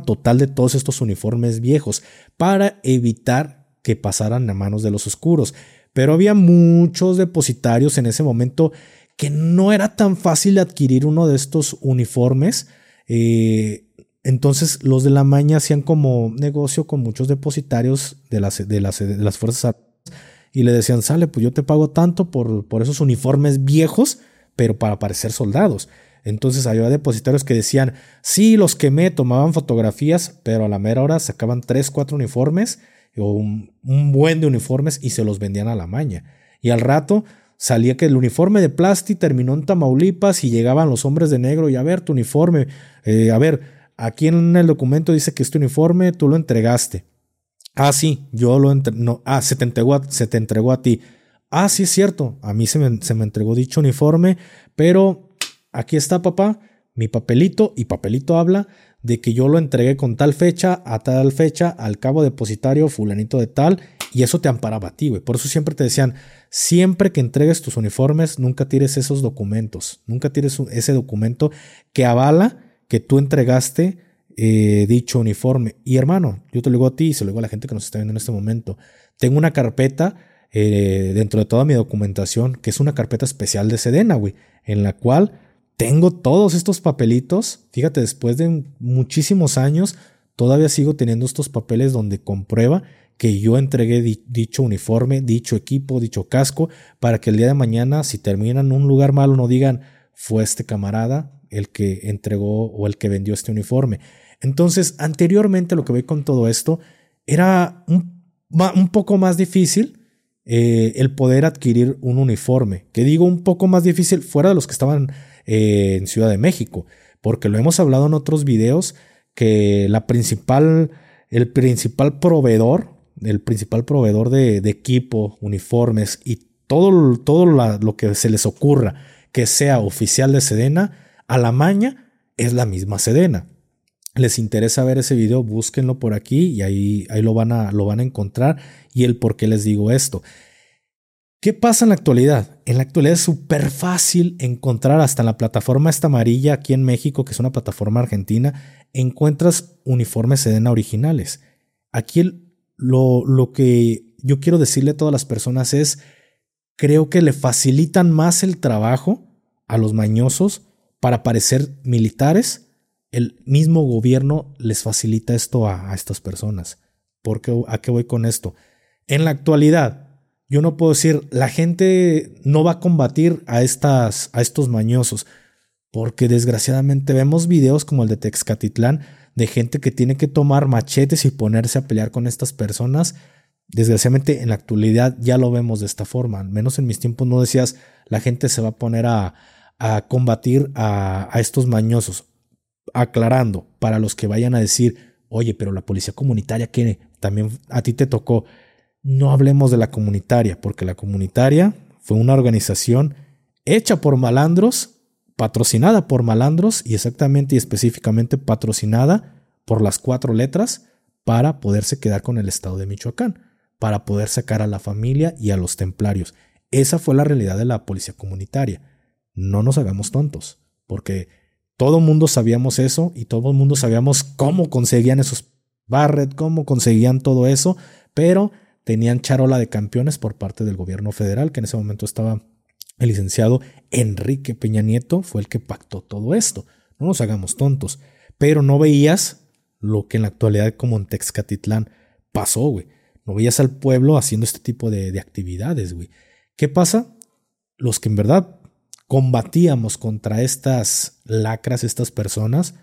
total de todos estos uniformes viejos para evitar que pasaran a manos de los oscuros. Pero había muchos depositarios en ese momento que no era tan fácil adquirir uno de estos uniformes. Eh, entonces los de la maña hacían como negocio con muchos depositarios de las, de de las Fuerzas Armadas y le decían, sale, pues yo te pago tanto por esos uniformes viejos, pero para parecer soldados. Entonces había depositarios que decían, sí, los quemé, tomaban fotografías, pero a la mera hora sacaban tres, cuatro uniformes o un, buen de uniformes y se los vendían a la maña. Y al rato salía que el uniforme de Plasti terminó en Tamaulipas y llegaban los hombres de negro y a ver tu uniforme, eh, a ver, aquí en el documento dice que este uniforme tú lo entregaste. Ah, sí, yo lo entregué, no, ah, se te, entregó a, se te entregó a ti. Ah, sí es cierto, a mí se me, se me entregó dicho uniforme, pero aquí está papá, mi papelito, y papelito habla de que yo lo entregué con tal fecha, a tal fecha, al cabo depositario fulanito de tal, y eso te amparaba a ti, güey. Por eso siempre te decían, siempre que entregues tus uniformes, nunca tires esos documentos, nunca tires ese documento que avala que tú entregaste eh, dicho uniforme. Y hermano, yo te lo digo a ti y se lo digo a la gente que nos está viendo en este momento. Tengo una carpeta eh, dentro de toda mi documentación, que es una carpeta especial de Sedena, güey, en la cual tengo todos estos papelitos. Fíjate, después de muchísimos años, todavía sigo teniendo estos papeles donde comprueba que yo entregué dicho uniforme, dicho equipo, dicho casco, para que el día de mañana, si terminan en un lugar malo, no digan, fue este camarada el que entregó o el que vendió este uniforme. Entonces, anteriormente lo que voy con todo esto era un, poco más difícil eh, el poder adquirir un uniforme. Que digo un poco más difícil fuera de los que estaban eh, en Ciudad de México, porque lo hemos hablado en otros videos que la principal, el principal proveedor, el principal proveedor de, equipo, uniformes y todo, todo lo que se les ocurra que sea oficial de Sedena, a la maña es la misma Sedena. Les interesa ver ese video, búsquenlo por aquí y ahí, ahí lo, van a, lo van a encontrar y el por qué les digo esto. ¿Qué pasa en la actualidad? En la actualidad es súper fácil encontrar hasta en la plataforma esta amarilla aquí en México, que es una plataforma argentina, encuentras uniformes Sedena originales. Aquí lo, lo que yo quiero decirle a todas las personas es, creo que le facilitan más el trabajo a los mañosos para parecer militares. El mismo gobierno les facilita esto a, a estas personas. ¿Por qué, ¿A qué voy con esto? En la actualidad, yo no puedo decir, la gente no va a combatir a, estas, a estos mañosos, porque desgraciadamente vemos videos como el de Texcatitlán de gente que tiene que tomar machetes y ponerse a pelear con estas personas. Desgraciadamente en la actualidad ya lo vemos de esta forma, al menos en mis tiempos no decías, la gente se va a poner a, a combatir a, a estos mañosos, aclarando para los que vayan a decir, oye, pero la policía comunitaria que también a ti te tocó no hablemos de la comunitaria, porque la comunitaria fue una organización hecha por malandros, patrocinada por malandros y exactamente y específicamente patrocinada por las cuatro letras para poderse quedar con el estado de Michoacán, para poder sacar a la familia y a los templarios. Esa fue la realidad de la policía comunitaria. No nos hagamos tontos, porque todo mundo sabíamos eso y todo el mundo sabíamos cómo conseguían esos Barret, cómo conseguían todo eso, pero tenían charola de campeones por parte del gobierno federal, que en ese momento estaba el licenciado Enrique Peña Nieto, fue el que pactó todo esto. No nos hagamos tontos, pero no veías lo que en la actualidad como en Texcatitlán pasó, güey. No veías al pueblo haciendo este tipo de, de actividades, güey. ¿Qué pasa? Los que en verdad combatíamos contra estas lacras, estas personas,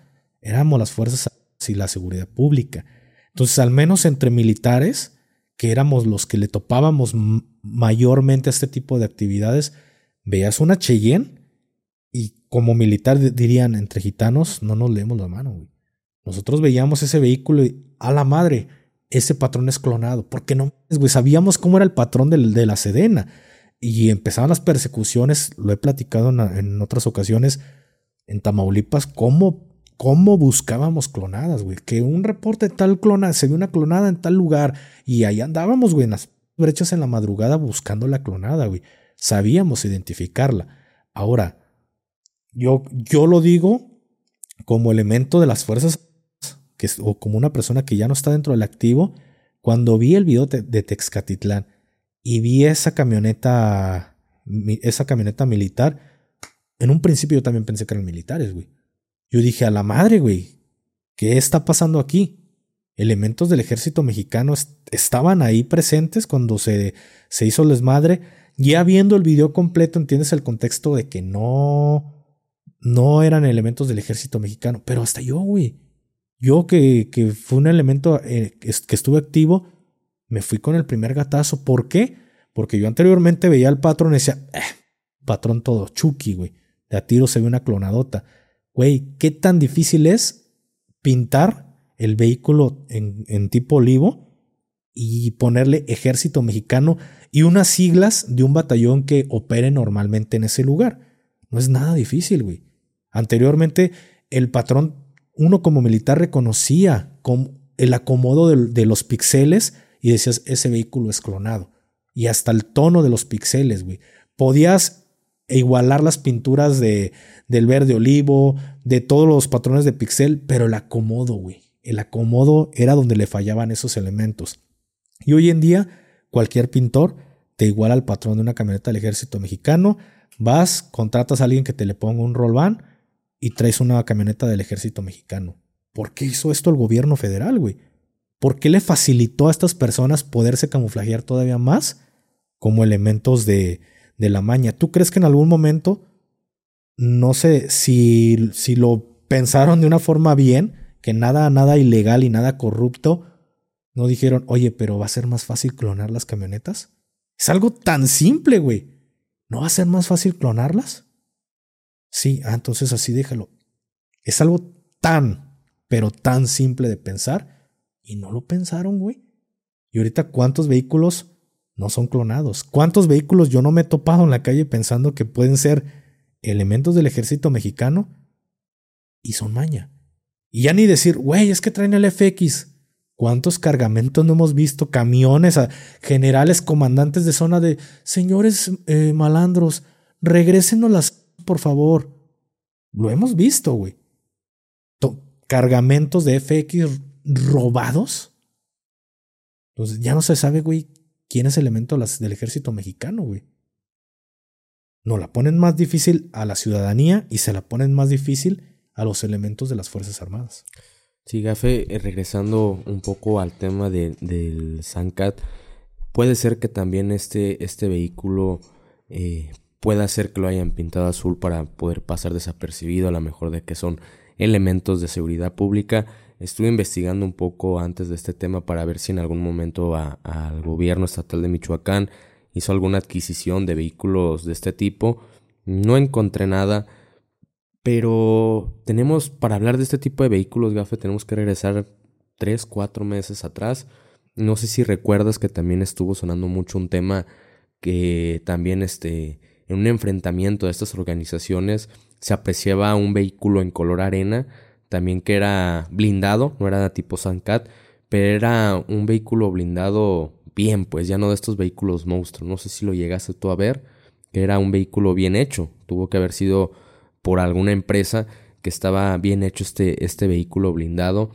éramos las fuerzas y la seguridad pública. Entonces, al menos entre militares, que éramos los que le topábamos mayormente a este tipo de actividades, veías una Cheyenne y como militar dirían entre gitanos, no nos leemos la mano. Nosotros veíamos ese vehículo y a la madre, ese patrón es clonado. porque no? Sabíamos cómo era el patrón de, la Sedena. Y empezaban las persecuciones, lo he platicado en otras ocasiones, en Tamaulipas, cómo cómo buscábamos clonadas, güey. Que un reporte tal clona, se vio una clonada en tal lugar y ahí andábamos, güey, en las brechas en la madrugada buscando la clonada, güey. Sabíamos identificarla. Ahora, yo, yo lo digo como elemento de las fuerzas o como una persona que ya no está dentro del activo. Cuando vi el video de, de Texcatitlán y vi esa camioneta, esa camioneta militar, en un principio yo también pensé que eran militares, güey. Yo dije, a la madre, güey, ¿qué está pasando aquí? Elementos del ejército mexicano estaban ahí presentes cuando se, se hizo el desmadre. Ya viendo el video completo, entiendes el contexto de que no, no eran elementos del ejército mexicano, pero hasta yo, güey. Yo que, que fue un elemento eh, que estuve activo, me fui con el primer gatazo. ¿Por qué? Porque yo anteriormente veía al patrón y decía, eh, patrón todo, chucky, güey. De a tiro se ve una clonadota. Güey, ¿qué tan difícil es pintar el vehículo en, tipo olivo y ponerle ejército mexicano y unas siglas de un batallón que opere normalmente en ese lugar? No es nada difícil, güey. Anteriormente, el patrón, uno como militar reconocía el acomodo de, los píxeles y decías, ese vehículo es clonado. Y hasta el tono de los píxeles, güey. Podías igualar las pinturas de, del verde olivo, de todos los patrones de pixel, pero el acomodo, güey. El acomodo era donde le fallaban esos elementos. Y hoy en día, cualquier pintor te iguala al patrón de una camioneta del ejército mexicano, vas, contratas a alguien que te le ponga un roll van y traes una camioneta del ejército mexicano. ¿Por qué hizo esto el gobierno federal, güey? ¿Por qué le facilitó a estas personas poderse camuflajear todavía más como elementos de, de la maña? ¿Tú crees que en algún momento, no sé si, si lo pensaron de una forma bien, que nada, nada ilegal y nada corrupto, no dijeron, oye, pero va a ser más fácil clonar las camionetas? Es algo tan simple, güey. ¿No va a ser más fácil clonarlas? Sí, ah, entonces así déjalo. Es algo tan, pero tan simple de pensar y no lo pensaron, güey. Y ahorita, ¿cuántos vehículos no son clonados? ¿Cuántos vehículos yo no me he topado en la calle pensando que pueden ser elementos del ejército mexicano y son maña? Y ya ni decir, güey, es que traen el FX. ¿Cuántos cargamentos no hemos visto? Camiones, generales, comandantes de zona de, señores eh, malandros, regrésenos las por favor. Lo hemos visto, güey. Cargamentos de FX robados. Entonces ya no se sabe, güey, quién es el elemento del ejército mexicano, güey. No la ponen más difícil a la ciudadanía y se la ponen más difícil a los elementos de las Fuerzas Armadas. Sí, Gafe, eh, regresando un poco al tema del Sancat, puede ser que también este, este vehículo eh, puede ser que lo hayan pintado azul para poder pasar desapercibido, a lo mejor de que son elementos de seguridad pública. Estuve investigando un poco antes de este tema para ver si en algún momento al gobierno estatal de Michoacán hizo alguna adquisición de vehículos de este tipo. No encontré nada, pero tenemos, para hablar de este tipo de vehículos, Gafe, tenemos que regresar 3, 4 meses atrás. No sé si recuerdas que también estuvo sonando mucho un tema que también este en un enfrentamiento de estas organizaciones se apreciaba un vehículo en color arena, también que era blindado, no era tipo Sancat, pero era un vehículo blindado bien, pues ya no de estos vehículos monstruos. No sé si lo llegaste tú a ver, que era un vehículo bien hecho. Tuvo que haber sido por alguna empresa que estaba bien hecho este, este vehículo blindado.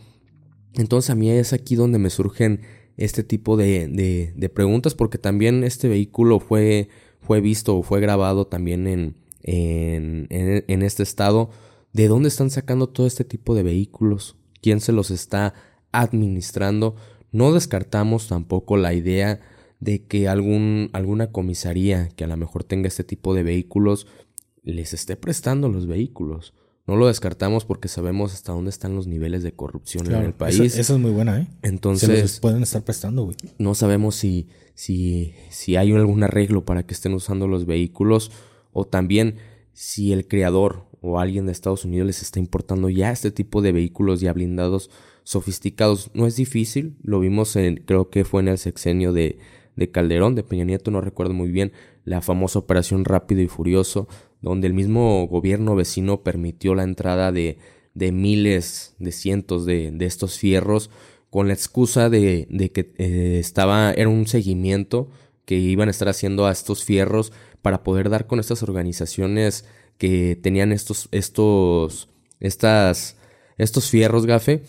Entonces a mí es aquí donde me surgen este tipo de, de, preguntas, porque también este vehículo fue fue visto o fue grabado también en, en, en, este estado. ¿De dónde están sacando todo este tipo de vehículos? ¿Quién se los está administrando? No descartamos tampoco la idea de que algún, alguna comisaría que a lo mejor tenga este tipo de vehículos les esté prestando los vehículos. No lo descartamos porque sabemos hasta dónde están los niveles de corrupción en el país. Esa, es muy buena, ¿eh? Entonces. pueden estar prestando, güey. No sabemos si, si, si hay algún arreglo para que estén usando los vehículos o también si el creador o alguien de Estados Unidos les está importando ya este tipo de vehículos ya blindados sofisticados. No es difícil, lo vimos en, creo que fue en el sexenio de, de Calderón, de Peña Nieto, no recuerdo muy bien, la famosa operación Rápido y Furioso, donde el mismo gobierno vecino permitió la entrada de, de miles, de cientos de, de, estos fierros con la excusa de, de que eh, estaba, era un seguimiento que iban a estar haciendo a estos fierros para poder dar con estas organizaciones que tenían estos, estos, estas, estos fierros, gafe,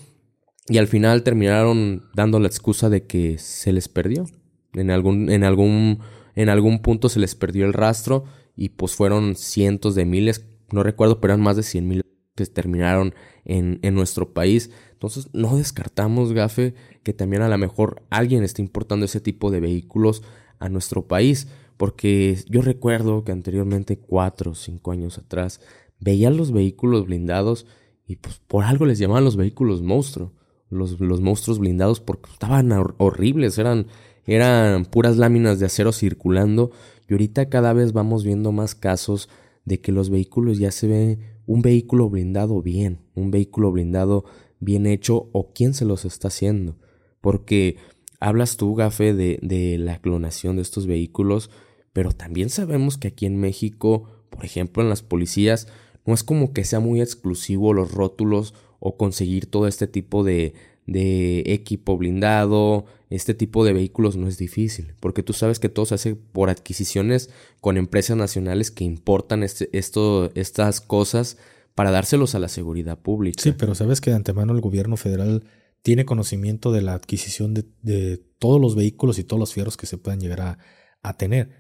y al final terminaron dando la excusa de que se les perdió. En algún, en algún, en algún punto se les perdió el rastro y pues fueron cientos de miles, no recuerdo, pero eran más de cien mil que terminaron en, en nuestro país. Entonces no descartamos, Gafe, que también a lo mejor alguien está importando ese tipo de vehículos a nuestro país, porque yo recuerdo que anteriormente, cuatro o cinco años atrás, veían los vehículos blindados y pues por algo les llamaban los vehículos monstruo, los, los monstruos blindados porque estaban horribles, eran, eran puras láminas de acero circulando y ahorita cada vez vamos viendo más casos de que los vehículos ya se ve un vehículo blindado bien, un vehículo blindado bien hecho o quién se los está haciendo. Porque hablas tú, Gafe, de, de la clonación de estos vehículos, pero también sabemos que aquí en México, por ejemplo, en las policías, no es como que sea muy exclusivo los rótulos o conseguir todo este tipo de, de equipo blindado, este tipo de vehículos no es difícil, porque tú sabes que todo se hace por adquisiciones con empresas nacionales que importan este, esto, estas cosas para dárselos a la seguridad pública. Sí, pero sabes que de antemano el gobierno federal tiene conocimiento de la adquisición de, todos los vehículos y todos los fierros que se puedan llegar a, tener.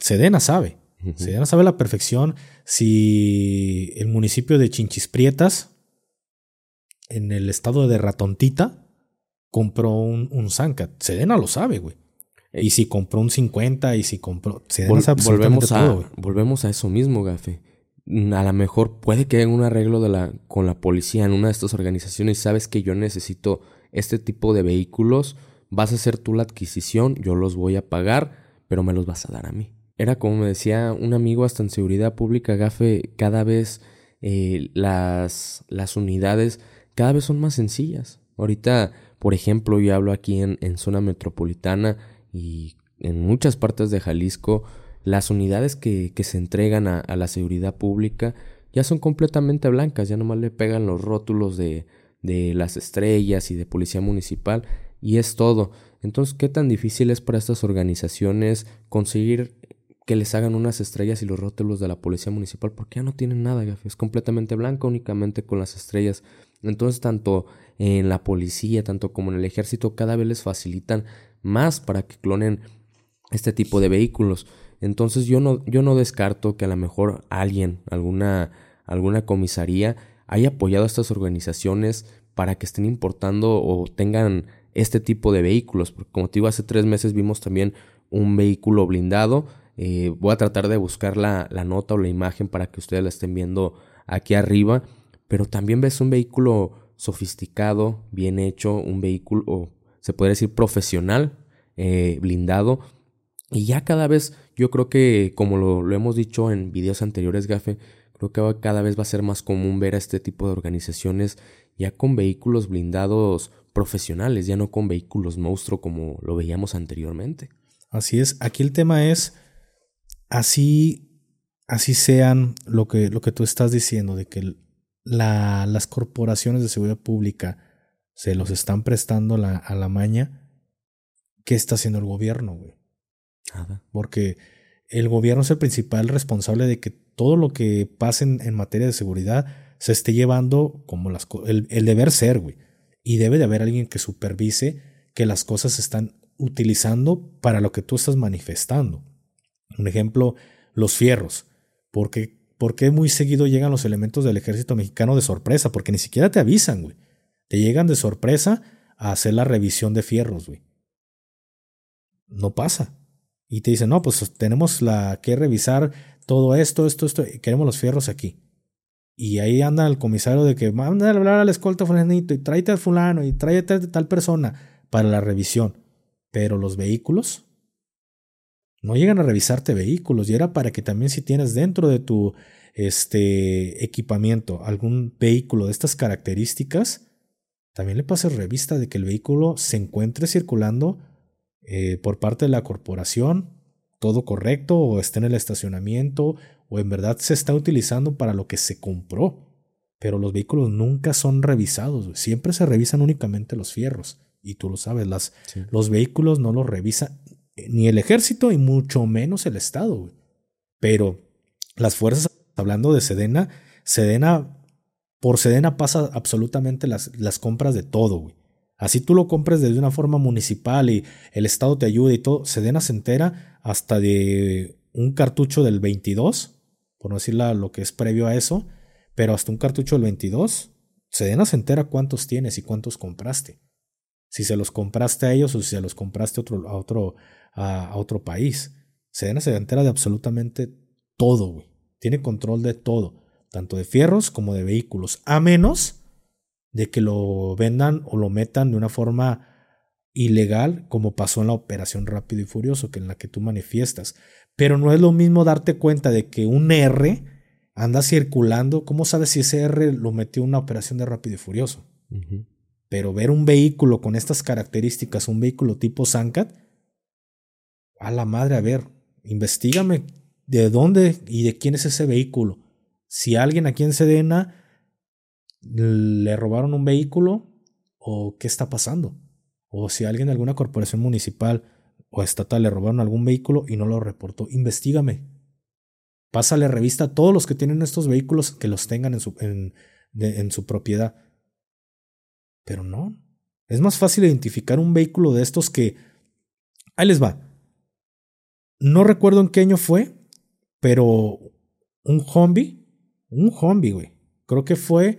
Sedena sabe, Sedena sabe a la perfección si el municipio de Chinchis en el estado de Ratontita, compró un, un Zancat. Sedena lo sabe, güey. Eh, y si compró un 50 y si compró... Sedena sabe volvemos, a, todo, volvemos a eso mismo, Gafe. Mm, a lo mejor puede que haya un arreglo de la, con la policía en una de estas organizaciones sabes que yo necesito este tipo de vehículos, vas a hacer tú la adquisición, yo los voy a pagar, pero me los vas a dar a mí. Era como me decía un amigo hasta en seguridad pública, Gafe, cada vez eh, las, las unidades cada vez son más sencillas. Ahorita, por ejemplo, yo hablo aquí en, zona metropolitana y en muchas partes de Jalisco, las unidades que, se entregan a, la seguridad pública ya son completamente blancas, ya nomás le pegan los rótulos de, de las estrellas y de policía municipal y es todo. Entonces, ¿qué tan difícil es para estas organizaciones conseguir que les hagan unas estrellas y los rótulos de la policía municipal? Porque ya no tienen nada, es completamente blanca únicamente con las estrellas. Entonces, tanto en la policía, tanto como en el ejército, cada vez les facilitan más para que clonen este tipo de vehículos. Entonces, yo no, yo no descarto que a lo mejor alguien, alguna, alguna comisaría, haya apoyado a estas organizaciones para que estén importando o tengan este tipo de vehículos. Porque como te digo, hace tres meses vimos también un vehículo blindado. Eh, voy a tratar de buscar la, la nota o la imagen para que ustedes la estén viendo aquí arriba pero también ves un vehículo sofisticado, bien hecho, un vehículo, se puede decir profesional, eh, blindado. Y ya cada vez, yo creo que, como lo, hemos dicho en videos anteriores, Gafe, creo que cada vez va a ser más común ver a este tipo de organizaciones ya con vehículos blindados profesionales, ya no con vehículos monstruo como lo veíamos anteriormente. Así es, aquí el tema es, así, así sean lo que, lo que tú estás diciendo, de que la, las corporaciones de seguridad pública se los están prestando la, a la maña, ¿qué está haciendo el gobierno, güey? Nada. Porque el gobierno es el principal responsable de que todo lo que pase en, materia de seguridad se esté llevando como las el, el deber ser, güey. Y debe de haber alguien que supervise que las cosas se están utilizando para lo que tú estás manifestando. Un ejemplo, los fierros. Porque ¿Por qué muy seguido llegan los elementos del ejército mexicano de sorpresa? Porque ni siquiera te avisan, güey. Te llegan de sorpresa a hacer la revisión de fierros, güey. No pasa. Y te dicen, no, pues tenemos la que revisar todo esto, esto, esto, queremos los fierros aquí. Y ahí anda el comisario de que manda a hablar al escolta fulanito y tráete al fulano y tráete a tal persona para la revisión. Pero los vehículos, no llegan a revisarte vehículos y era para que también si tienes dentro de tu este equipamiento algún vehículo de estas características, también le pases revista de que el vehículo se encuentre circulando eh, por parte de la corporación, todo correcto, o esté en el estacionamiento, o en verdad se está utilizando para lo que se compró. Pero los vehículos nunca son revisados, siempre se revisan únicamente los fierros. Y tú lo sabes, las, los vehículos no los revisa ni el ejército y mucho menos el Estado. Pero las fuerzas, hablando de Sedena, Sedena, por Sedena pasa absolutamente las, las compras de todo, güey. Así tú lo compres desde una forma municipal y el Estado te ayuda y todo, Sedena se entera hasta de un cartucho del 22, por no decir lo que es previo a eso, pero hasta un cartucho del 22, Sedena se entera cuántos tienes y cuántos compraste. Si se los compraste a ellos o si se los compraste otro, a otro a, otro país. Sedena se entera de absolutamente todo, güey. Tiene control de todo. tanto de fierros como de vehículos, a menos de que lo vendan o lo metan de una forma ilegal como pasó en la operación Rápido y Furioso, que en la que tú manifiestas. Pero no es lo mismo darte cuenta de que un R anda circulando. ¿Cómo sabes si ese R lo metió en una operación de Rápido y Furioso? Pero ver un vehículo con estas características, un vehículo tipo Sancat, a la madre, a ver, investigame de dónde y de quién es ese vehículo. Si alguien aquí en Sedena le robaron un vehículo o qué está pasando. O si alguien de alguna corporación municipal o estatal le robaron algún vehículo y no lo reportó, investigame. Pásale revista a todos los que tienen estos vehículos que los tengan en su, en su propiedad. Pero no. Es más fácil identificar un vehículo de estos que... Ahí les va. No recuerdo en qué año fue, pero un zombie, un zombie, güey. Creo que fue...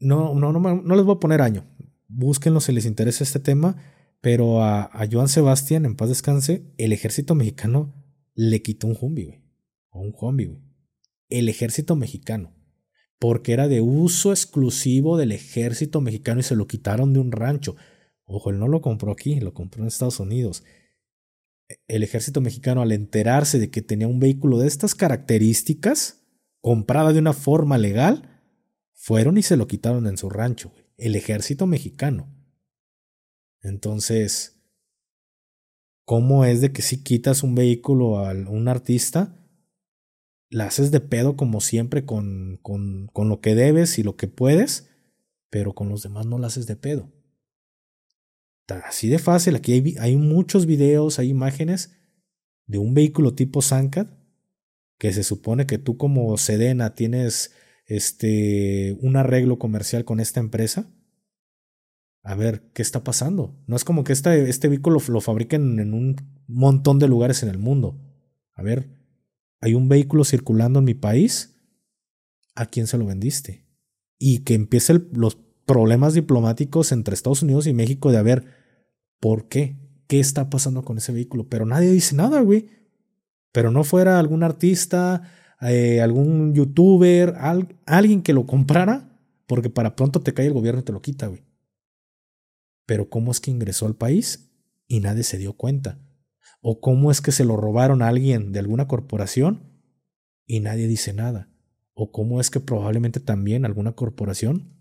No, no, no, no les voy a poner año. Búsquenlo si les interesa este tema. Pero a, a Joan Sebastián, en paz descanse, el ejército mexicano le quitó un zombie, güey. O un zombie, güey. El ejército mexicano porque era de uso exclusivo del ejército mexicano y se lo quitaron de un rancho. Ojo, él no lo compró aquí, lo compró en Estados Unidos. El ejército mexicano, al enterarse de que tenía un vehículo de estas características, comprada de una forma legal, fueron y se lo quitaron en su rancho. El ejército mexicano. Entonces, ¿cómo es de que si quitas un vehículo a un artista? La haces de pedo como siempre con, con, con lo que debes y lo que puedes, pero con los demás no la haces de pedo. Así de fácil, aquí hay, hay muchos videos, hay imágenes de un vehículo tipo Sancad que se supone que tú como Sedena tienes este un arreglo comercial con esta empresa. A ver, ¿qué está pasando? No es como que este, este vehículo lo, lo fabriquen en un montón de lugares en el mundo. A ver, hay un vehículo circulando en mi país, ¿a quién se lo vendiste? Y que empiecen los problemas diplomáticos entre Estados Unidos y México de a ver, ¿por qué? ¿Qué está pasando con ese vehículo? Pero nadie dice nada, güey. Pero no fuera algún artista, eh, algún youtuber, alguien que lo comprara, porque para pronto te cae el gobierno y te lo quita, güey. Pero ¿cómo es que ingresó al país y nadie se dio cuenta? ¿O cómo es que se lo robaron a alguien de alguna corporación y nadie dice nada? ¿O cómo es que probablemente también alguna corporación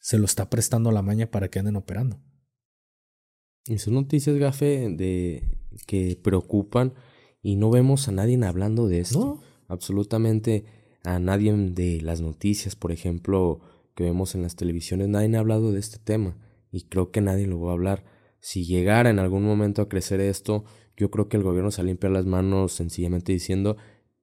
se lo está prestando a la maña para que anden operando? Y son noticias, Gafe, de que preocupan y no vemos a nadie hablando de esto. Absolutamente a nadie de las noticias, por ejemplo, que vemos en las televisiones, nadie ha hablado de este tema y creo que nadie lo va a hablar. Si llegara en algún momento a crecer esto, yo creo que el gobierno se limpia las manos sencillamente diciendo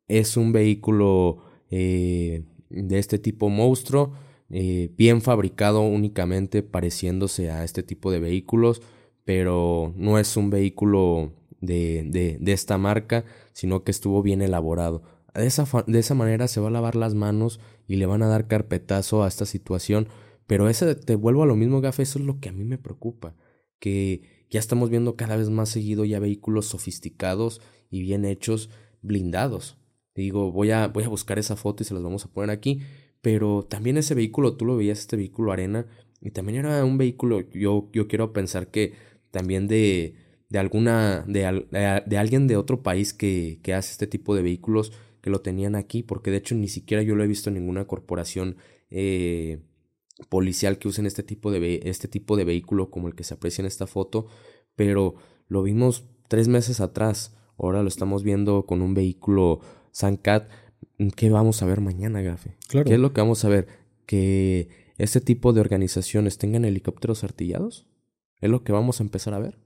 es un vehículo eh, de este tipo monstruo, eh, bien fabricado únicamente pareciéndose a este tipo de vehículos, pero no es un vehículo de, de, de esta marca, sino que estuvo bien elaborado. De esa, de esa manera se va a lavar las manos y le van a dar carpetazo a esta situación. Pero ese, te vuelvo a lo mismo, Gafe, eso es lo que a mí me preocupa. Que ya estamos viendo cada vez más seguido ya vehículos sofisticados y bien hechos, blindados. Digo, voy a, voy a buscar esa foto y se las vamos a poner aquí. Pero también ese vehículo, tú lo veías, este vehículo arena, y también era un vehículo, yo, yo quiero pensar que también de, de alguna, de, de, alguien de otro país que, que hace este tipo de vehículos, que lo tenían aquí, porque de hecho ni siquiera yo lo he visto en ninguna corporación eh, policial que usen este tipo de, este tipo de vehículo como el que se aprecia en esta foto, pero lo vimos tres meses atrás, ahora lo estamos viendo con un vehículo Sancat. ¿Qué vamos a ver mañana, Gafe? ¿Qué es lo que vamos a ver? ¿Que este tipo de organizaciones tengan helicópteros artillados? ¿Es lo que vamos a empezar a ver?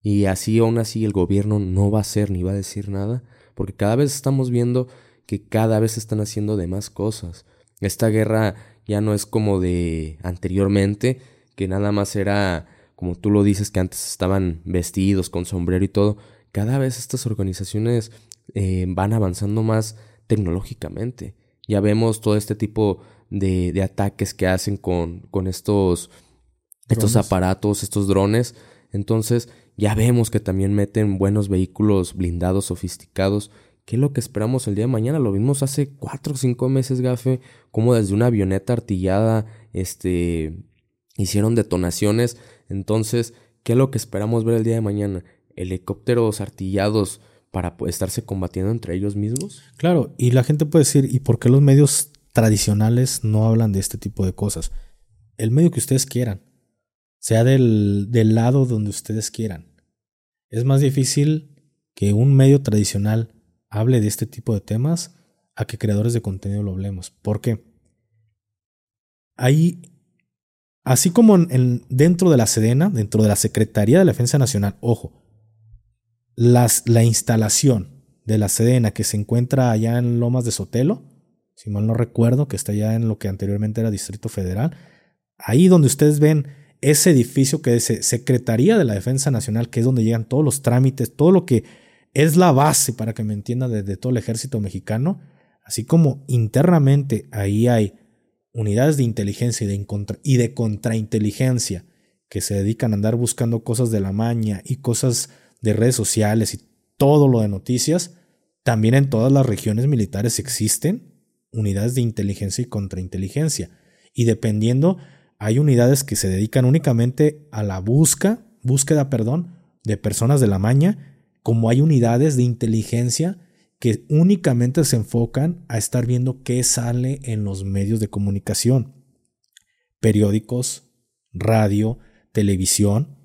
Y así aún así el gobierno no va a hacer ni va a decir nada, porque cada vez estamos viendo que cada vez están haciendo de más cosas. Esta guerra ya no es como de anteriormente, que nada más era, como tú lo dices, que antes estaban vestidos con sombrero y todo. Cada vez estas organizaciones eh, van avanzando más tecnológicamente. Ya vemos todo este tipo de, de ataques que hacen con, con estos, estos aparatos, estos drones. Entonces ya vemos que también meten buenos vehículos blindados sofisticados ¿Qué es lo que esperamos el día de mañana? Lo vimos hace cuatro o cinco meses, Gafe, como desde una avioneta artillada, este, hicieron detonaciones. Entonces, ¿qué es lo que esperamos ver el día de mañana? Helicópteros artillados para estarse combatiendo entre ellos mismos. Claro, y la gente puede decir, ¿y por qué los medios tradicionales no hablan de este tipo de cosas? El medio que ustedes quieran, sea del, del lado donde ustedes quieran. Es más difícil que un medio tradicional hable de este tipo de temas a que creadores de contenido lo hablemos. ¿Por qué? Ahí, así como en, dentro de la Sedena, dentro de la Secretaría de la Defensa Nacional, ojo, las, la instalación de la Sedena que se encuentra allá en Lomas de Sotelo, si mal no recuerdo, que está allá en lo que anteriormente era Distrito Federal, ahí donde ustedes ven ese edificio que es Secretaría de la Defensa Nacional, que es donde llegan todos los trámites, todo lo que es la base, para que me entienda, de, todo el ejército mexicano, así como internamente ahí hay unidades de inteligencia y de, y de contrainteligencia que se dedican a andar buscando cosas de la maña y cosas de redes sociales y todo lo de noticias, también en todas las regiones militares existen unidades de inteligencia y contrainteligencia. Y dependiendo, hay unidades que se dedican únicamente a la busca, búsqueda, perdón, de personas de la maña como hay unidades de inteligencia que únicamente se enfocan a estar viendo qué sale en los medios de comunicación, periódicos, radio, televisión.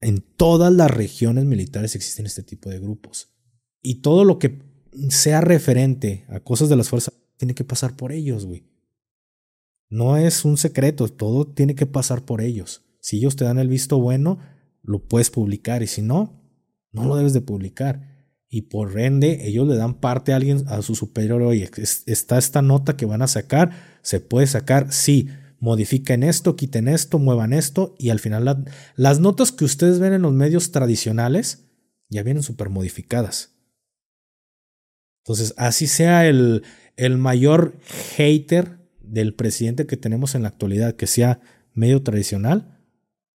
En todas las regiones militares existen este tipo de grupos. Y todo lo que sea referente a cosas de las fuerzas tiene que pasar por ellos, güey. No es un secreto, todo tiene que pasar por ellos. Si ellos te dan el visto bueno, lo puedes publicar y si no, no lo debes de publicar. Y por ende, ellos le dan parte a alguien, a su superior, oye, está esta nota que van a sacar, se puede sacar, sí, modifiquen esto, quiten esto, muevan esto, y al final las notas que ustedes ven en los medios tradicionales ya vienen súper modificadas. Entonces, así sea el, el mayor hater del presidente que tenemos en la actualidad, que sea medio tradicional,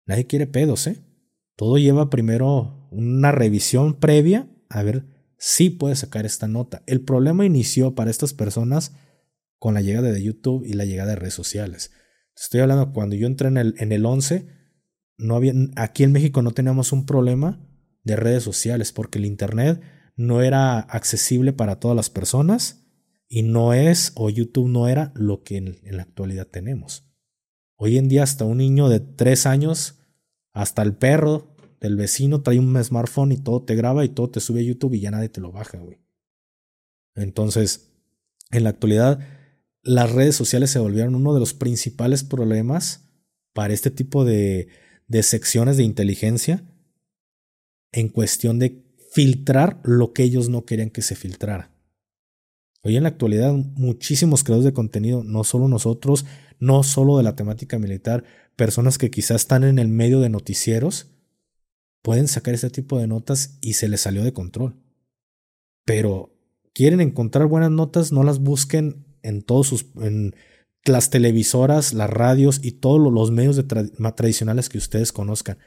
nadie quiere pedos, ¿eh? Todo lleva primero una revisión previa a ver si puede sacar esta nota. El problema inició para estas personas con la llegada de YouTube y la llegada de redes sociales. Estoy hablando cuando yo entré en el, en el 11, no había, aquí en México no teníamos un problema de redes sociales porque el Internet no era accesible para todas las personas y no es, o YouTube no era lo que en, en la actualidad tenemos. Hoy en día hasta un niño de 3 años, hasta el perro del vecino trae un smartphone y todo te graba y todo te sube a YouTube y ya nadie te lo baja, güey. Entonces, en la actualidad, las redes sociales se volvieron uno de los principales problemas para este tipo de, de secciones de inteligencia en cuestión de filtrar lo que ellos no querían que se filtrara. Hoy en la actualidad muchísimos creadores de contenido, no solo nosotros, no solo de la temática militar, personas que quizás están en el medio de noticieros, pueden sacar este tipo de notas y se les salió de control. Pero quieren encontrar buenas notas, no las busquen en todos sus en las televisoras, las radios y todos los medios tradicionales que ustedes conozcan.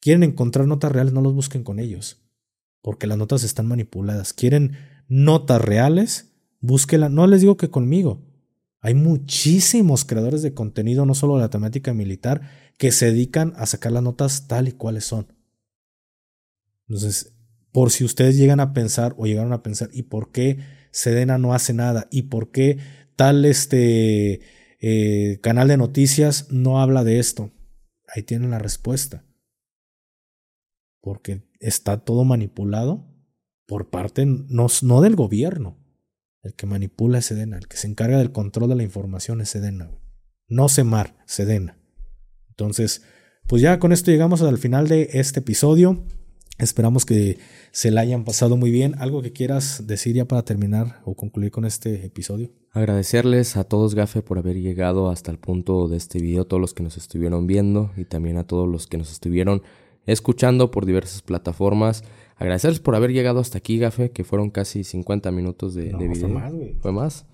Quieren encontrar notas reales, no los busquen con ellos, porque las notas están manipuladas. Quieren notas reales, búsquela. No les digo que conmigo. Hay muchísimos creadores de contenido, no solo de la temática militar, que se dedican a sacar las notas tal y cuales son. Entonces, por si ustedes llegan a pensar o llegaron a pensar, ¿y por qué Sedena no hace nada? ¿Y por qué tal este eh, canal de noticias no habla de esto? Ahí tienen la respuesta. Porque está todo manipulado por parte no, no del gobierno. El que manipula es Sedena, el que se encarga del control de la información es Sedena. No Semar, Sedena. Entonces, pues ya con esto llegamos al final de este episodio. Esperamos que se la hayan pasado muy bien. ¿Algo que quieras decir ya para terminar o concluir con este episodio? Agradecerles a todos, Gafe, por haber llegado hasta el punto de este video, todos los que nos estuvieron viendo y también a todos los que nos estuvieron escuchando por diversas plataformas. Agradecerles por haber llegado hasta aquí, Gafe, que fueron casi 50 minutos de, video. Fue más, güey. ¿Fue más?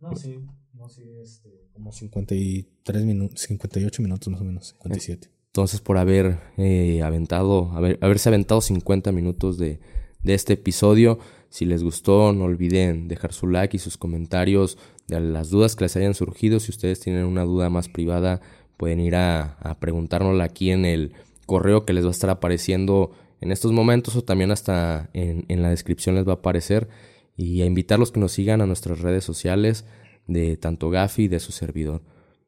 No, sí, no, sí, este, como 53 minutos, 58 minutos más o menos, 57. Entonces, por haber eh, aventado, haber, haberse aventado 50 minutos de, de este episodio. Si les gustó, no olviden dejar su like y sus comentarios de las dudas que les hayan surgido. Si ustedes tienen una duda más privada, pueden ir a, a preguntárnosla aquí en el correo que les va a estar apareciendo en estos momentos o también hasta en, en la descripción les va a aparecer. Y a invitarlos que nos sigan a nuestras redes sociales de tanto Gafi y de su servidor.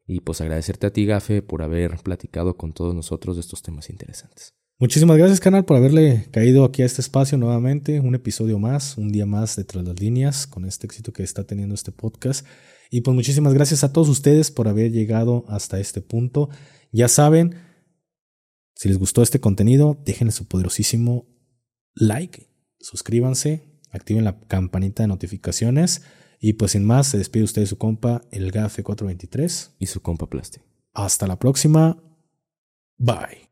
Y pues agradecerte a ti, Gafe, por haber platicado con todos nosotros de estos temas interesantes. Muchísimas gracias, canal, por haberle caído aquí a este espacio nuevamente. Un episodio más, un día más detrás de las líneas, con este éxito que está teniendo este podcast. Y pues muchísimas gracias a todos ustedes por haber llegado hasta este punto. Ya saben, si les gustó este contenido, déjenle su poderosísimo like, suscríbanse, activen la campanita de notificaciones. Y pues sin más, se despide usted de su compa, el GAFE 423. Y su compa Plasti. Hasta la próxima. Bye.